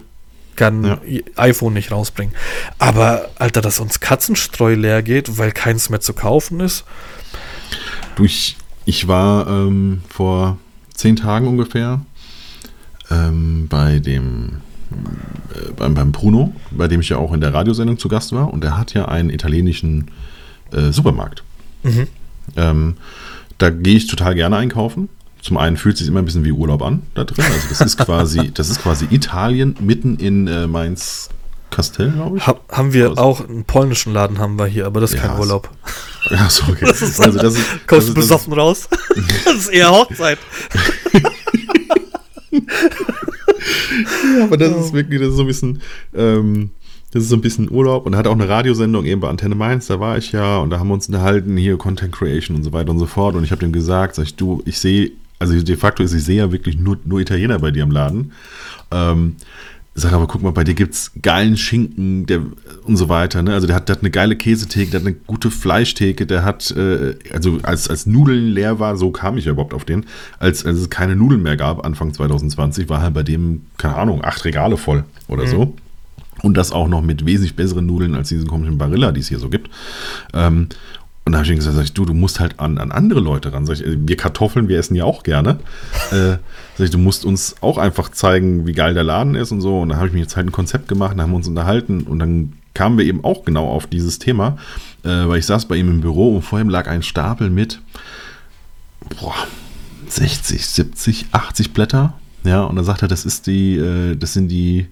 kann ja. iPhone nicht rausbringen. Aber, Alter, dass uns Katzenstreu leer geht, weil keins mehr zu kaufen ist, Du, ich, ich war ähm, vor zehn Tagen ungefähr ähm, bei dem äh, beim, beim Bruno, bei dem ich ja auch in der Radiosendung zu Gast war, und er hat ja einen italienischen äh, Supermarkt. Mhm. Ähm, da gehe ich total gerne einkaufen. Zum einen fühlt es sich immer ein bisschen wie Urlaub an da drin. Also das ist quasi, das ist quasi Italien mitten in äh, Mainz Kastell, glaube ich. Ha haben wir also. auch einen polnischen Laden haben wir hier, aber das ist ja, kein Urlaub. Ja, so okay. Das ist, also das ist, kommst du besoffen das raus? das ist eher Hochzeit. ja, aber das ist wirklich, das ist so ein bisschen, ähm, das ist so ein bisschen Urlaub und er hat auch eine Radiosendung eben bei Antenne Mainz, da war ich ja und da haben wir uns unterhalten, hier Content Creation und so weiter und so fort und ich habe dem gesagt, sag ich, du, ich sehe, also de facto ist, ich sehe ja wirklich nur, nur Italiener bei dir im Laden. Ähm, sag aber, guck mal, bei dir gibt es geilen Schinken der, und so weiter. Ne? Also der hat, der hat eine geile Käsetheke, der hat eine gute Fleischtheke, der hat, äh, also als, als Nudeln leer war, so kam ich ja überhaupt auf den, als, als es keine Nudeln mehr gab, Anfang 2020, war halt bei dem, keine Ahnung, acht Regale voll oder mhm. so. Und das auch noch mit wesentlich besseren Nudeln als diesen komischen Barilla, die es hier so gibt. Ähm, und da habe ich ihm gesagt, sag ich, du, du musst halt an, an andere Leute ran. Sag ich, wir Kartoffeln, wir essen ja auch gerne. äh, sag ich, du musst uns auch einfach zeigen, wie geil der Laden ist und so. Und da habe ich mir jetzt halt ein Konzept gemacht, da haben wir uns unterhalten und dann kamen wir eben auch genau auf dieses Thema, äh, weil ich saß bei ihm im Büro und vor ihm lag ein Stapel mit boah, 60, 70, 80 Blätter. Ja, und dann sagt er, das ist die, äh, das sind die,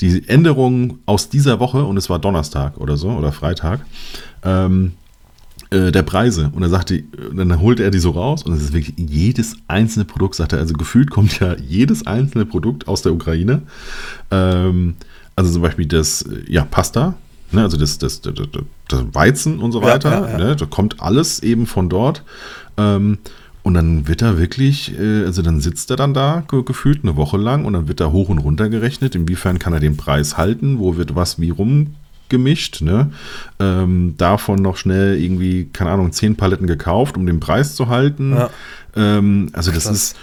die Änderungen aus dieser Woche und es war Donnerstag oder so oder Freitag. Ähm, äh, der Preise. Und er sagte, dann holt er die so raus und es ist wirklich jedes einzelne Produkt, sagt er, also gefühlt kommt ja jedes einzelne Produkt aus der Ukraine. Ähm, also zum Beispiel das, ja, Pasta, ne, also das, das, das, das, Weizen und so weiter, ja, ja, ja. Ne, da kommt alles eben von dort. Ähm, und dann wird er wirklich, äh, also dann sitzt er dann da gefühlt eine Woche lang und dann wird er hoch und runter gerechnet, inwiefern kann er den Preis halten, wo wird was wie rum gemischt, ne? Ähm, davon noch schnell irgendwie, keine Ahnung, zehn Paletten gekauft, um den Preis zu halten. Ja. Ähm, also das Krass. ist,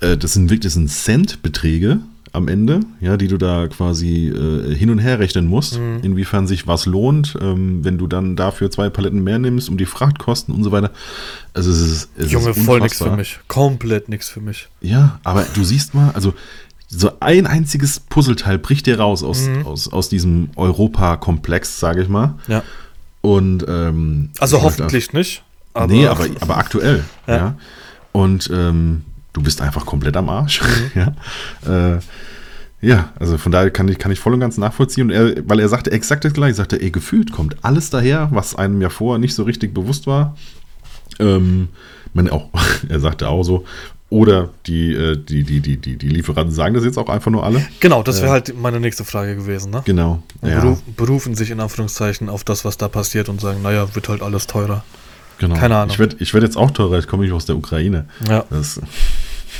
äh, das sind wirklich das sind Centbeträge am Ende, ja, die du da quasi äh, hin und her rechnen musst, mhm. inwiefern sich was lohnt, ähm, wenn du dann dafür zwei Paletten mehr nimmst, um die Frachtkosten und so weiter. Also es ist, es Junge, ist voll nichts für mich. Komplett nichts für mich. Ja, aber du siehst mal, also so ein einziges Puzzleteil bricht dir raus aus, mhm. aus, aus diesem Europa-Komplex, sage ich mal. Ja. Und ähm, also hoffentlich nicht. Aber nee, aber, aber aktuell. ja. ja. Und ähm, du bist einfach komplett am Arsch. Mhm. ja. Äh, ja, also von daher kann ich, kann ich voll und ganz nachvollziehen. Und er, weil er sagte exakt das gleiche, sagte, ey, gefühlt kommt alles daher, was einem ja vorher nicht so richtig bewusst war. Ähm, man auch, er sagte auch so, Oder die, äh, die, die, die, die, die Lieferanten sagen das jetzt auch einfach nur alle. Genau, das wäre halt meine nächste Frage gewesen. Ne? Genau. Ja, beruf, berufen sich in Anführungszeichen auf das, was da passiert und sagen, naja, wird halt alles teurer. genau. keine Ahnung. Ich werde ich werd jetzt auch teurer, ich komme nicht aus der Ukraine. Ja. Das,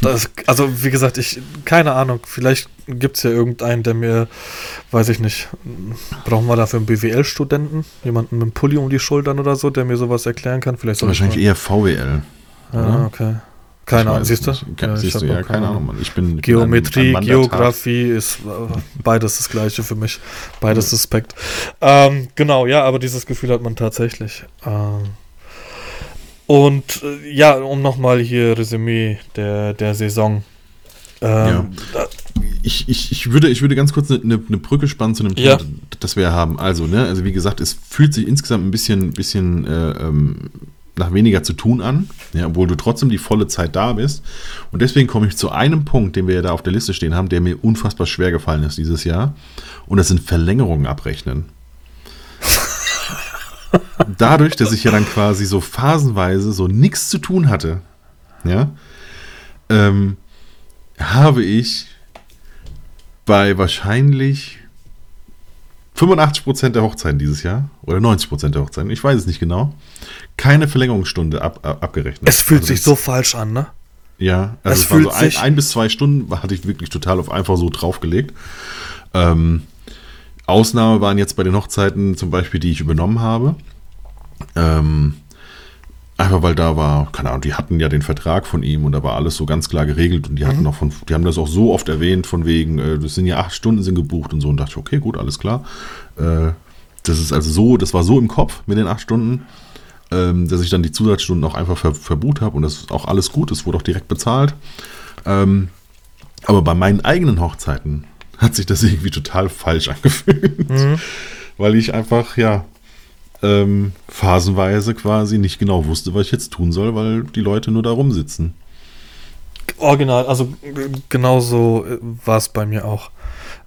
Das, also, wie gesagt, ich, keine Ahnung, vielleicht gibt es ja irgendeinen, der mir, weiß ich nicht, brauchen wir dafür einen BWL-Studenten? Jemanden mit einem Pulli um die Schultern oder so, der mir sowas erklären kann? Vielleicht wahrscheinlich eher VWL. oder? Ah, okay. Keine Ahnung, siehst du? Ke- siehst du, ja, keine Ahnung, Mann. Ich bin, ich bin Geometrie, ein- ein. Geografie ist äh, beides das gleiche für mich. Beides suspekt. Ähm, genau, ja, aber dieses Gefühl hat man tatsächlich. Ähm, und äh, ja, um nochmal hier Resümee der, der Saison. Ähm, da- Ich, ich, ich, würde, ich würde ganz kurz eine, eine, eine Brücke spannen zu einem Thema, Ja. das wir haben. Also, ne, also wie gesagt, es fühlt sich insgesamt ein bisschen, bisschen äh, ähm, nach weniger zu tun an, ja, obwohl du trotzdem die volle Zeit da bist. Und deswegen komme ich zu einem Punkt, den wir ja da auf der Liste stehen haben, der mir unfassbar schwer gefallen ist dieses Jahr. Und das sind Verlängerungen abrechnen. Dadurch, dass ich ja dann quasi so phasenweise so nichts zu tun hatte, ja, ähm, habe ich bei wahrscheinlich 85% der Hochzeiten dieses Jahr oder 90% der Hochzeiten, ich weiß es nicht genau, keine Verlängerungsstunde ab, ab, abgerechnet. es fühlt Also sich so falsch an, ne? Ja, also Es es, war so fühlt ein, ein bis zwei Stunden hatte ich wirklich total auf einfach so draufgelegt. Ähm, Ausnahme waren jetzt bei den Hochzeiten zum Beispiel, die ich übernommen habe. Ähm, einfach weil da war, keine Ahnung, die hatten ja den Vertrag von ihm und da war alles so ganz klar geregelt und die hatten auch von, die haben das auch so oft erwähnt, von wegen, äh, das sind ja acht Stunden sind gebucht und so und dachte ich, okay, gut, alles klar. Äh, das ist also so, das war so im Kopf mit den acht Stunden, ähm, dass ich dann die Zusatzstunden auch einfach ver verbucht habe und das ist auch alles gut, es wurde auch direkt bezahlt. Ähm, aber bei meinen eigenen Hochzeiten hat sich das irgendwie total falsch angefühlt, weil ich einfach, ja, ähm, phasenweise quasi nicht genau wusste, was ich jetzt tun soll, weil die Leute nur da rumsitzen. Original, also genauso äh, war es bei mir auch.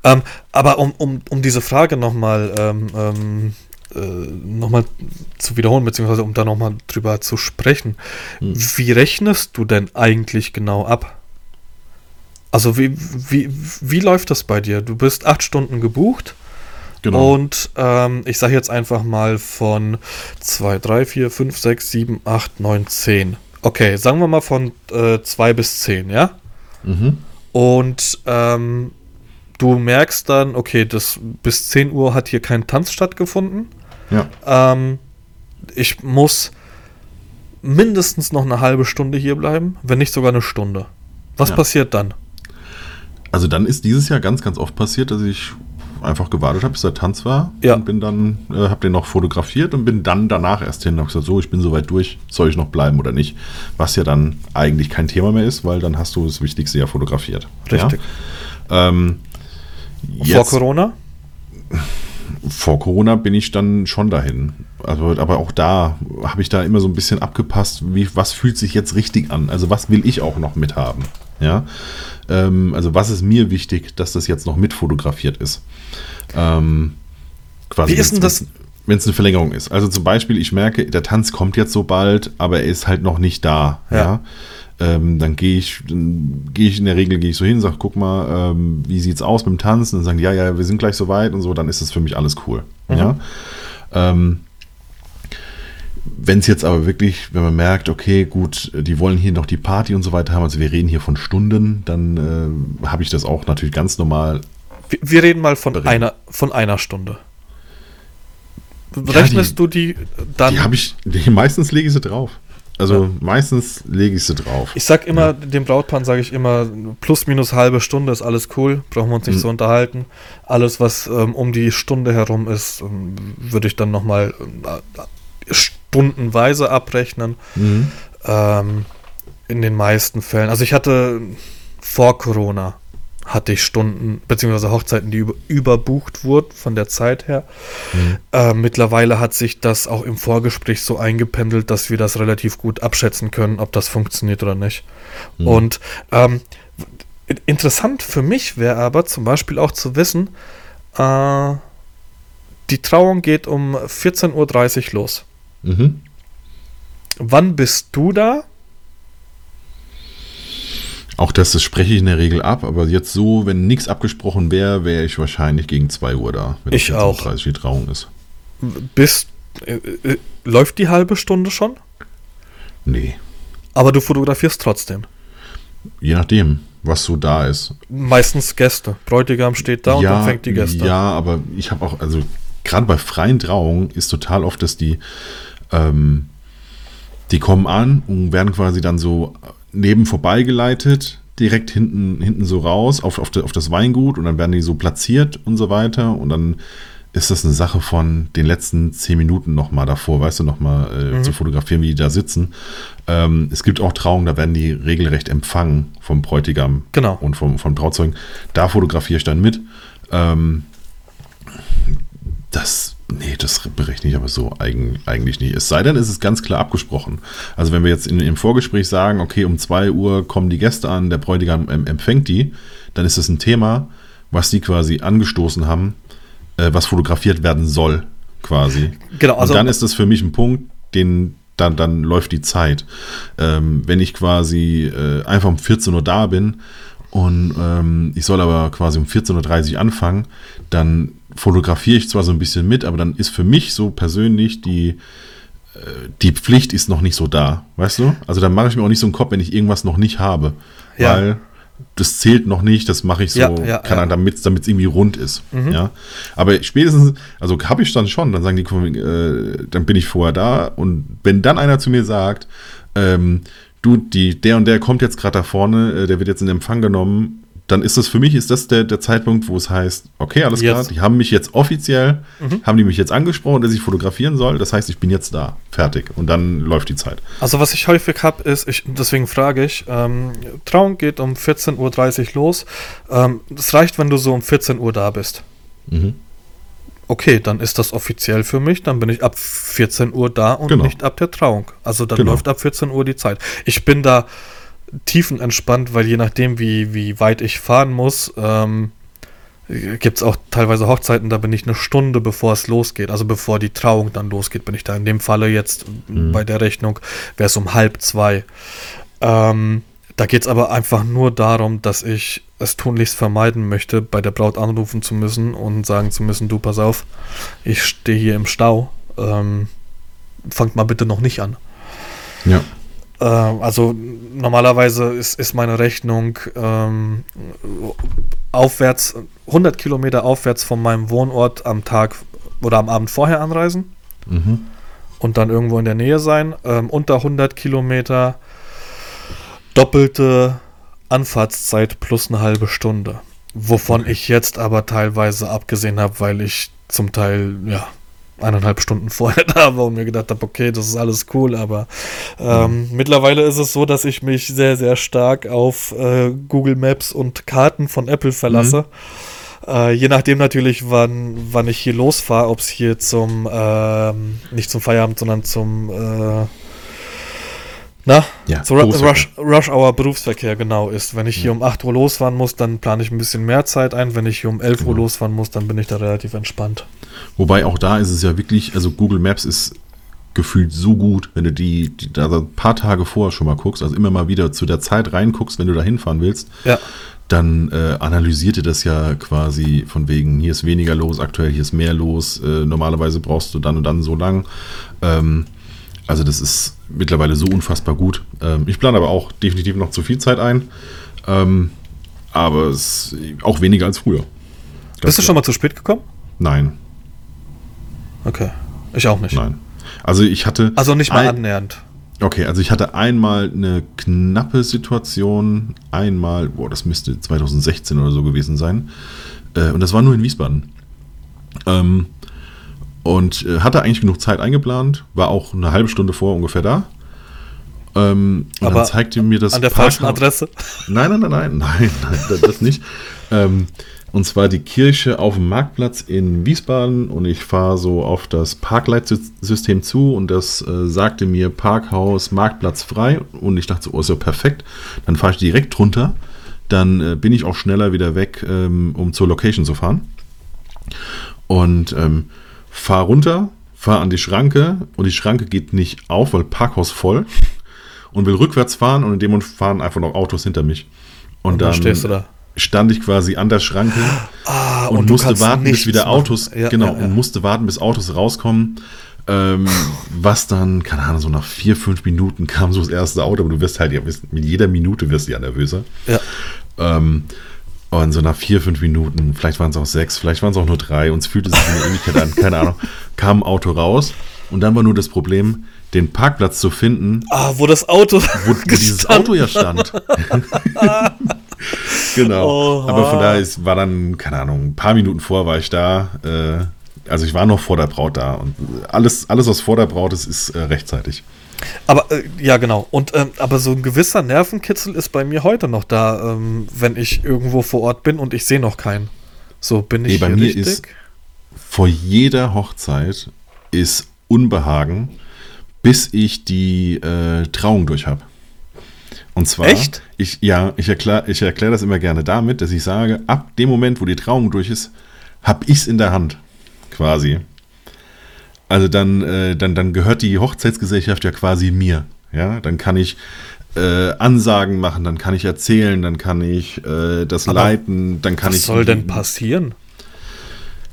Ähm, aber um, um, um diese Frage nochmal ähm, ähm, äh, noch zu wiederholen, beziehungsweise um da nochmal drüber zu sprechen, Hm. wie rechnest du denn eigentlich genau ab? Also wie, wie, wie läuft das bei dir? Du bist acht Stunden gebucht Genau. und ähm, ich sage jetzt einfach mal von 2, 3, 4, 5, 6, 7, 8, 9, 10. Okay, sagen wir mal von 2 bis 10, ja? mhm. Und ähm, du merkst dann, okay, das, bis 10 Uhr hat hier kein Tanz stattgefunden. Ja. Ähm, ich muss mindestens noch eine halbe Stunde hier bleiben, wenn nicht sogar eine Stunde. Was Ja. passiert dann? Also dann ist dieses Jahr ganz, ganz oft passiert, dass ich einfach gewartet habe, bis der Tanz war Ja. und bin dann, äh, habe den noch fotografiert und bin dann danach erst hin und hab gesagt, so, ich bin soweit durch, soll ich noch bleiben oder nicht? Was ja dann eigentlich kein Thema mehr ist, weil dann hast du das Wichtigste ja fotografiert. Richtig. Ja? Ähm, Vor Corona? Vor Corona bin ich dann schon dahin. Also, aber auch da habe ich da immer so ein bisschen abgepasst, wie, was fühlt sich jetzt richtig an? Also, was will ich auch noch mithaben? Ja. Ähm, also, was ist mir wichtig, dass das jetzt noch mitfotografiert ist? Ähm, quasi, Wie ist denn das- Wenn es eine Verlängerung ist. Also zum Beispiel, ich merke, der Tanz kommt jetzt so bald, aber er ist halt noch nicht da. Ja. Ja. Ähm, dann gehe ich, gehe ich in der Regel gehe ich so hin, sage, guck mal, ähm, wie sieht's aus mit dem Tanzen? Und dann sagen, ja, ja, wir sind gleich so weit und so, dann ist das für mich alles cool. Mhm. Ja. Ähm, wenn es jetzt aber wirklich, wenn man merkt, okay, gut, die wollen hier noch die Party und so weiter haben, also wir reden hier von Stunden, dann äh, habe ich das auch natürlich ganz normal. Wir, wir reden mal von Berechnen. einer, von einer Stunde. Ja, Rechnest die- du die dann? Die habe ich, die, meistens lege ich sie drauf. Also meistens lege ich sie drauf. Ich sag immer, dem Brautpaar sage ich immer, plus minus halbe Stunde ist alles cool, brauchen wir uns nicht Mhm. so unterhalten. Alles, was ähm, um die Stunde herum ist, ähm, würde ich dann nochmal äh, stundenweise abrechnen. Mhm. Ähm, in den meisten Fällen. Also ich hatte vor Corona hatte ich Stunden, beziehungsweise Hochzeiten, die über, überbucht wurden von der Zeit her. Mhm. Äh, mittlerweile hat sich das auch im Vorgespräch so eingependelt, dass wir das relativ gut abschätzen können, ob das funktioniert oder nicht. Mhm. Und ähm, interessant für mich wäre aber zum Beispiel auch zu wissen, äh, die Trauung geht um 14.30 Uhr los. Mhm. Wann bist du da? Auch das, das spreche ich in der Regel ab, aber jetzt so, wenn nichts abgesprochen wäre, wäre ich wahrscheinlich gegen 2 Uhr da, wenn ich auch. 30 die Trauung ist. Bis, äh, äh, läuft die halbe Stunde schon? Nee. Aber du fotografierst trotzdem. Je nachdem, was so da ist. Meistens Gäste. Bräutigam steht da ja, und dann fängt die Gäste. Ja, aber ich habe auch, also gerade bei freien Trauungen ist total oft, dass die, ähm, die kommen an und werden quasi dann so neben vorbeigeleitet, direkt hinten, hinten so raus auf, auf, auf das Weingut und dann werden die so platziert und so weiter und dann ist das eine Sache von den letzten zehn Minuten nochmal davor, weißt du, nochmal äh, mhm. zu fotografieren, wie die da sitzen. Ähm, es gibt auch Trauungen, da werden die regelrecht empfangen vom Bräutigam genau. und vom, vom Trauzeugen. Da fotografiere ich dann mit. Ähm, das, nee, das berechne ich aber so eigen, eigentlich nicht. Es sei denn, es ist ganz klar abgesprochen. Also wenn wir jetzt in, im Vorgespräch sagen, okay, um 2 Uhr kommen die Gäste an, der Bräutigam empfängt die, dann ist das ein Thema, was die quasi angestoßen haben, äh, was fotografiert werden soll, quasi. Genau, also, Und dann ist das für mich ein Punkt, den, dann, dann läuft die Zeit. Ähm, wenn ich quasi äh, einfach um 14 Uhr da bin und ähm, ich soll aber quasi um 14.30 Uhr anfangen, dann fotografiere ich zwar so ein bisschen mit, aber dann ist für mich so persönlich die, äh, die Pflicht ist noch nicht so da, weißt du? Also dann mache ich mir auch nicht so einen Kopf, wenn ich irgendwas noch nicht habe. Ja. Weil das zählt noch nicht, das mache ich so, ja, ja, kann ja. damit es irgendwie rund ist. Mhm. Ja. Aber spätestens, also habe ich dann schon, dann sagen die, äh, dann bin ich vorher da und wenn dann einer zu mir sagt, ähm, du, die, der und der kommt jetzt gerade da vorne, äh, der wird jetzt in Empfang genommen, dann ist das für mich, ist das der, der Zeitpunkt, wo es heißt, okay, alles klar, Jetzt. die haben mich jetzt offiziell, Mhm. haben die mich jetzt angesprochen, dass ich fotografieren soll, das heißt, ich bin jetzt da, fertig und dann läuft die Zeit. Also was ich häufig habe, ist, ich, deswegen frage ich, ähm, Trauung geht um 14.30 Uhr los. Ähm, Es reicht, wenn du so um 14 Uhr da bist. Mhm. Okay, dann ist das offiziell für mich. Dann bin ich ab 14 Uhr da und Genau. nicht ab der Trauung. Also dann Genau. läuft ab 14 Uhr die Zeit. Ich bin da tiefenentspannt, weil je nachdem, wie, wie weit ich fahren muss, ähm, gibt es auch teilweise Hochzeiten, da bin ich eine Stunde bevor es losgeht. Also bevor die Trauung dann losgeht, bin ich da. In dem Falle jetzt Mhm. bei der Rechnung wäre es um halb zwei. Ähm, da geht es aber einfach nur darum, dass ich es tunlichst vermeiden möchte, bei der Braut anrufen zu müssen und sagen zu müssen, du pass auf, ich stehe hier im Stau. Ähm, fangt mal bitte noch nicht an. Ja. Ähm, also normalerweise ist, ist meine Rechnung ähm, aufwärts, 100 Kilometer aufwärts von meinem Wohnort am Tag oder am Abend vorher anreisen Mhm. und dann irgendwo in der Nähe sein. Ähm, unter 100 Kilometer doppelte Anfahrtszeit plus eine halbe Stunde. Wovon ich jetzt aber teilweise abgesehen habe, weil ich zum Teil, ja, eineinhalb Stunden vorher da war und mir gedacht habe, okay, das ist alles cool, aber ähm, mittlerweile ist es so, dass ich mich sehr, sehr stark auf äh, Google Maps und Karten von Apple verlasse. Äh, je nachdem natürlich, wann, wann ich hier losfahre, ob es hier zum, ähm, nicht zum Feierabend, sondern zum, äh, na, Ja, so. Rush, Rush Hour Berufsverkehr genau ist. Wenn ich hier um 8 Uhr losfahren muss, dann plane ich ein bisschen mehr Zeit ein. Wenn ich hier um 11 Uhr Genau. losfahren muss, dann bin ich da relativ entspannt. Wobei auch da ist es ja wirklich, also Google Maps ist gefühlt so gut, wenn du die, die da ein paar Tage vorher schon mal guckst, also immer mal wieder zu der Zeit reinguckst, wenn du da hinfahren willst, Ja, dann äh, analysiert ihr das ja quasi von wegen, hier ist weniger los, aktuell hier ist mehr los, äh, normalerweise brauchst du dann und dann so lang. Ähm, also das ist mittlerweile so unfassbar gut. Ähm, ich plane aber auch definitiv noch zu viel Zeit ein, ähm, aber es ist auch weniger als früher. Bist du schon mal zu spät gekommen? Nein, Okay, ich auch nicht. nein. Also ich hatte... Also nicht mal annähernd. Okay, also ich hatte einmal eine knappe Situation, einmal, boah, das müsste 2016 oder so gewesen sein. Äh, und das war nur in Wiesbaden. Ähm, und äh, hatte eigentlich genug Zeit eingeplant, war auch eine halbe Stunde vor ungefähr da. Ähm, und Aber dann zeigte mir das An der falschen Parkhaus- Adresse. Nein, nein, nein, nein, nein, nein das- das nicht. Ähm, und zwar die Kirche auf dem Marktplatz in Wiesbaden und ich fahre so auf das Parkleitsystem zu und das äh, sagte mir Parkhaus, Marktplatz frei und ich dachte so, oh, ist ja perfekt. Dann fahre ich direkt runter, dann äh, bin ich auch schneller wieder weg, ähm, um zur Location zu fahren. Und ähm, fahr runter, fahr an die Schranke und die Schranke geht nicht auf, weil Parkhaus voll. und will rückwärts fahren und in dem Moment fahren einfach noch Autos hinter mich. Und, Und dann dann stehst du da. stand ich quasi an der Schranke Ah, und, du musste warten, bis wieder machen. Autos, Ja, genau, ja, ja. und musste warten, bis Autos rauskommen. Ähm, was dann, keine Ahnung, so nach vier, fünf Minuten kam so das erste Auto, aber du wirst halt, ja, mit jeder Minute wirst du ja nervöser. Ja. Ähm, und so nach vier, fünf Minuten, vielleicht waren es auch sechs, vielleicht waren es auch nur drei, uns fühlte sich eine Ewigkeit an, keine Ahnung, kam ein Auto raus und dann war nur das Problem, den Parkplatz zu finden, Ah, wo das Auto. wo, wo dieses Auto ja stand. genau. Oha. Aber von daher ist, war dann, keine Ahnung, ein paar Minuten vor war ich da. Äh, also ich war noch vor der Braut da und alles, alles was vor der Braut ist, ist äh, rechtzeitig. Aber äh, ja, genau. Und ähm, aber so ein gewisser Nervenkitzel ist bei mir heute noch da, ähm, wenn ich irgendwo vor Ort bin und ich sehe noch keinen. So bin ich Nee, bei mir richtig. ist- Vor jeder Hochzeit ist Unbehagen, bis ich die äh, Trauung durch habe. Und zwar, Echt? Ich, ja, ich erkläre ich erklär das immer gerne damit, dass ich sage, ab dem Moment, wo die Trauung durch ist, habe ich es in der Hand, quasi. Also dann, äh, dann, dann gehört die Hochzeitsgesellschaft ja quasi mir. Ja, dann kann ich äh, Ansagen machen, dann kann ich erzählen, dann kann ich äh, das Aber leiten, dann kann Was ich. soll denn passieren?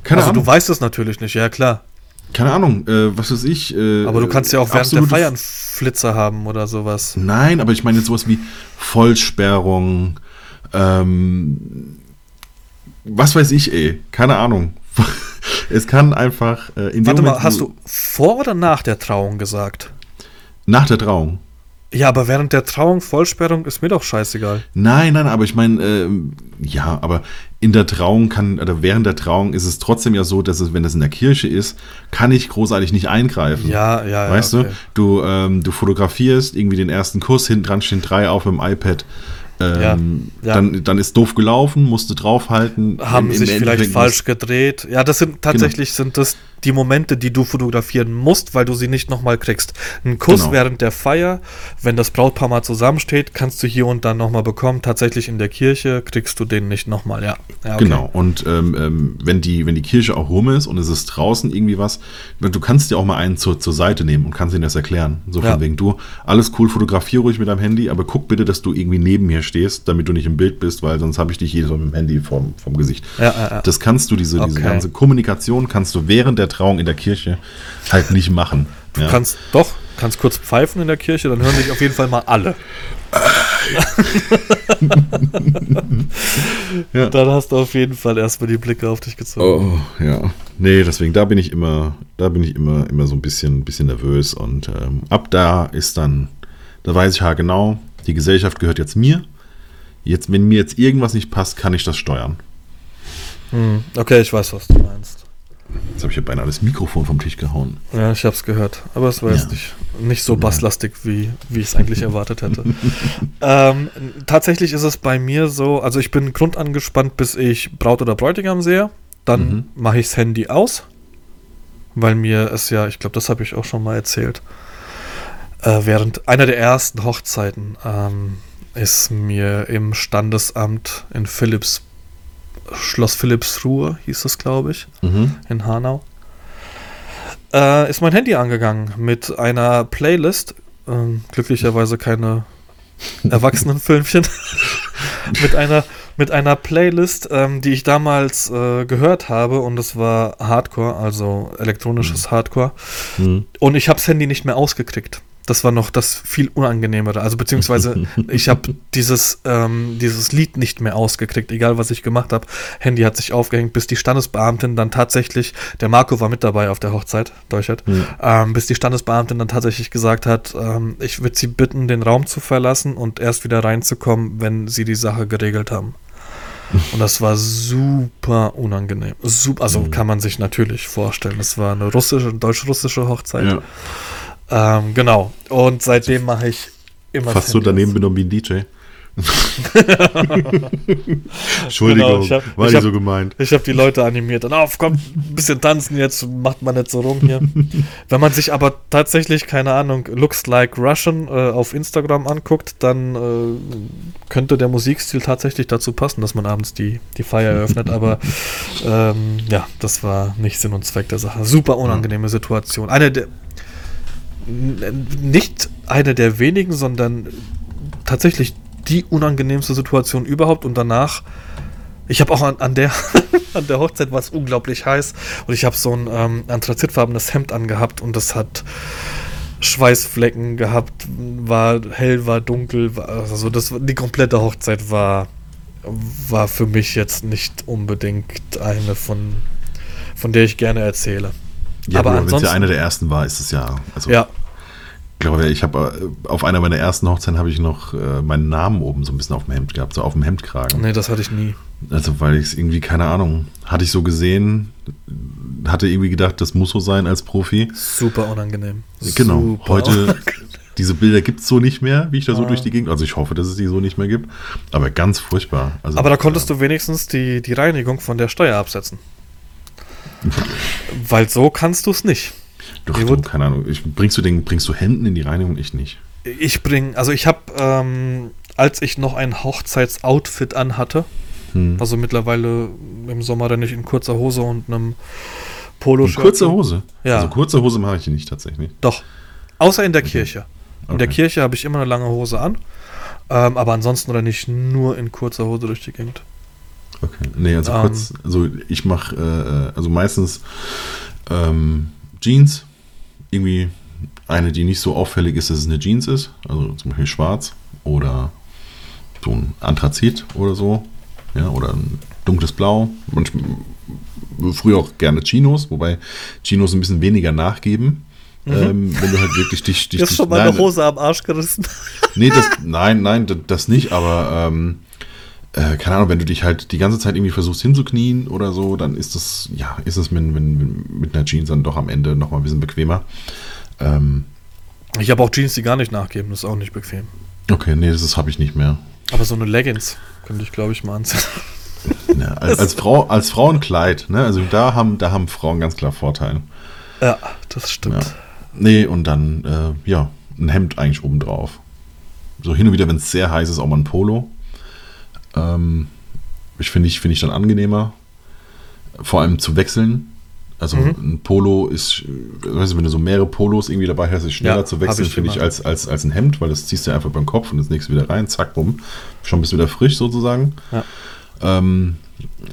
Keine also Ahnung. du weißt es natürlich nicht, ja klar. Keine Ahnung, äh, was weiß ich. Äh, Aber du kannst ja auch während der Feiern Flitzer haben oder sowas. Nein, aber ich meine jetzt sowas wie Vollsperrung, ähm, was weiß ich, ey, keine Ahnung. Es kann einfach äh, in Warte Moment, mal, hast du vor oder nach der Trauung gesagt? nach der Trauung? Ja, aber während der Trauung Vollsperrung ist mir doch scheißegal. Nein, nein, aber ich meine, ähm, ja, aber in der Trauung kann, oder während der Trauung ist es trotzdem ja so, dass es, wenn es in der Kirche ist, kann ich großartig nicht eingreifen. Ja, ja, ja. Weißt okay. du, du, ähm, du fotografierst irgendwie den ersten Kuss, hinten dran stehen drei auf dem iPad. Ähm, Ja, ja. Dann, dann ist doof gelaufen, musste draufhalten. haben Im- im sich vielleicht falsch gedreht. Ja, das sind tatsächlich sind das die Momente, die du fotografieren musst, weil du sie nicht nochmal kriegst. Ein Kuss Genau. während der Feier, wenn das Brautpaar mal zusammensteht, kannst du hier und dann nochmal bekommen. Tatsächlich in der Kirche kriegst du den nicht nochmal, ja. ja okay. Genau, und ähm, ähm, wenn, die, wenn die Kirche auch rum ist und es ist draußen irgendwie was, du kannst dir auch mal einen zur, zur Seite nehmen und kannst ihnen das erklären. So von Ja. wegen, du, alles cool, fotografier ruhig mit deinem Handy, aber guck bitte, dass du irgendwie neben mir stehst, damit du nicht im Bild bist, weil sonst habe ich dich jedes Mal mit dem Handy vorm, vorm Gesicht. Ja. Das kannst du, diese, diese Okay. ganze Kommunikation kannst du während der Trauung in der Kirche halt nicht machen. Du Ja. kannst doch, kannst kurz pfeifen in der Kirche, dann hören dich auf jeden Fall mal alle. Ja. Dann hast du auf jeden Fall erstmal die Blicke auf dich gezogen. Oh, ja. Nee, deswegen, da bin ich immer, da bin ich immer, immer so ein bisschen, bisschen nervös und ähm, ab da ist dann, da weiß ich ja genau, die Gesellschaft gehört jetzt mir. Jetzt, wenn mir jetzt irgendwas nicht passt, kann ich das steuern. Hm, okay, ich weiß, was du meinst. Jetzt habe ich ja beinahe das Mikrofon vom Tisch gehauen. Ja, ich hab's gehört. Aber es war jetzt Ja. nicht, nicht so basslastig, wie, wie ich es eigentlich erwartet hätte. ähm, tatsächlich ist es bei mir so, also ich bin grundangespannt, bis ich Braut oder Bräutigam sehe. Dann Mhm. mache ich das Handy aus, weil mir es ja, ich glaube, das habe ich auch schon mal erzählt, äh, während einer der ersten Hochzeiten ähm, ist mir im Standesamt in Philips, Schloss Philippsruhe hieß das, glaube ich, Mhm. in Hanau, äh, ist mein Handy angegangen mit einer Playlist. Ähm, glücklicherweise keine Erwachsenenfilmchen. mit, einer, mit einer Playlist, ähm, die ich damals äh, gehört habe und es war Hardcore, also elektronisches Hardcore. Mhm. Und ich habe das Handy nicht mehr ausgekriegt. Das war noch das viel unangenehmere. Also beziehungsweise ich habe dieses, ähm, dieses Lied nicht mehr ausgekriegt, egal was ich gemacht habe. Handy hat sich aufgehängt, bis die Standesbeamtin dann tatsächlich, der Marco war mit dabei auf der Hochzeit, Deutschland, ähm, bis die Standesbeamtin dann tatsächlich gesagt hat, ähm, ich würde sie bitten, den Raum zu verlassen und erst wieder reinzukommen, wenn sie die Sache geregelt haben. Und das war super unangenehm. Sup also Mhm. kann man sich natürlich vorstellen. Es war eine russische, deutsch-russische Hochzeit. Ja, Ähm, genau. Und seitdem mache ich immer. fast so daneben aus. benommen wie ein DJ. Entschuldigung, Genau, ich hab- war ich nicht hab- so gemeint. Ich habe die Leute animiert. Und auf, kommt, ein bisschen tanzen jetzt, macht man nicht so rum hier. Wenn man sich aber tatsächlich, keine Ahnung, Looks Like Russian äh, auf Instagram anguckt, dann äh, könnte der Musikstil tatsächlich dazu passen, dass man abends die, die Feier eröffnet. Aber ähm, ja, das war nicht Sinn und Zweck der Sache. Super unangenehme Situation. Eine der. Nicht eine der wenigen, sondern tatsächlich die unangenehmste Situation überhaupt und danach ich habe auch an, an, der, an der Hochzeit war es unglaublich heiß und ich habe so ein ähm, anthrazitfarbenes Hemd angehabt und das hat Schweißflecken gehabt, war hell, war dunkel, war, also das, die komplette Hochzeit war, war für mich jetzt nicht unbedingt eine von, von der ich gerne erzähle. Ja, aber wenn es ja eine der ersten war, ist es ja. Also ja, glaube, ich habe äh, auf einer meiner ersten Hochzeiten habe ich noch äh, meinen Namen oben so ein bisschen auf dem Hemd gehabt, so auf dem Hemdkragen. Nee, das hatte ich nie. Also, weil ich es irgendwie, keine Ahnung, hatte ich so gesehen, hatte irgendwie gedacht, das muss so sein als Profi. Super unangenehm. Genau. Super Heute, unangenehm. diese Bilder gibt es so nicht mehr, wie ich da so Ah. durch die Gegend. Also, ich hoffe, dass es die so nicht mehr gibt. Aber ganz furchtbar. Also, Aber da konntest du wenigstens die, die Reinigung von der Steuer absetzen. Weil so kannst du es nicht. Doch, du, keine Ahnung. Ich, bringst, du den, bringst du Händen in die Reinigung? Ich nicht. Ich bringe, also ich habe, ähm, als ich noch ein Hochzeitsoutfit anhatte, Hm. also mittlerweile im Sommer renne ich in kurzer Hose und einem Poloshirt. Kurze Hose? Ja. Also, kurze Hose mache ich nicht tatsächlich. Doch. Außer in der Kirche. In der Okay. Kirche habe ich immer eine lange Hose an. Ähm, aber ansonsten renne ich nur in kurzer Hose durch die Gegend. Okay. Nee, also Ähm. kurz, also ich mache, äh, also meistens ähm, Jeans, irgendwie eine, die nicht so auffällig ist, dass es eine Jeans ist, also zum Beispiel schwarz oder so ein Anthrazit oder so, ja, oder ein dunkles Blau. Manchmal, früher auch gerne Chinos, wobei Chinos ein bisschen weniger nachgeben. Ähm, wenn du halt wirklich dich, dich, Dir ist dich schon mal nein, eine Hose am Arsch gerissen. Nee, das, nein, nein, das nicht, aber ähm, äh, keine Ahnung, wenn du dich halt die ganze Zeit irgendwie versuchst hinzuknien oder so, dann ist das, ja, ist es mit, mit, mit einer Jeans dann doch am Ende nochmal ein bisschen bequemer. Ähm, Ich habe auch Jeans, die gar nicht nachgeben. Das ist auch nicht bequem. okay, nee, das, habe ich nicht mehr. Aber so eine Leggings könnte ich, glaube ich, mal anziehen. Ja, als, als, Frau, als Frau ein Kleid, ne? Also da haben, da haben Frauen ganz klar Vorteile. ja, das stimmt. Ja. Nee, und dann, äh, ja, ein Hemd eigentlich obendrauf. So hin und wieder, wenn es sehr heiß ist, auch mal ein Polo. Ähm, ich finde ich, finde ich dann angenehmer. Vor allem zu wechseln. Also Mhm. ein Polo ist, äh, weißt du, wenn du so mehrere Polos irgendwie dabei hast, ist schneller Ja, zu wechseln, finde ich, als, als, als ein Hemd, weil das ziehst du einfach beim Kopf und das nächste wieder rein, zack, bumm. Schon bist du wieder frisch sozusagen. Ja. Ähm,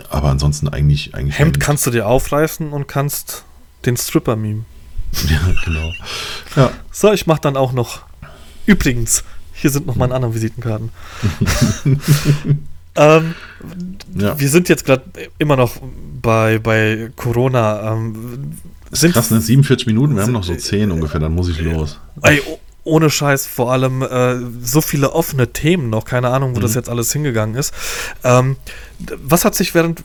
aber ansonsten eigentlich, eigentlich. Hemd kannst du dir aufreißen und kannst den Stripper meme. Ja, genau. Ja. So, ich mache dann auch noch. Übrigens, hier sind noch meine anderen Visitenkarten. ähm, Ja. Wir sind jetzt gerade immer noch bei, bei Corona. Ähm, sind Krass, ne? 47 Minuten, wir haben noch so 10 ungefähr, dann muss ich los. Ey, oh- ohne Scheiß, vor allem äh, so viele offene Themen noch, keine Ahnung, wo das jetzt alles hingegangen ist. Ähm, was hat sich während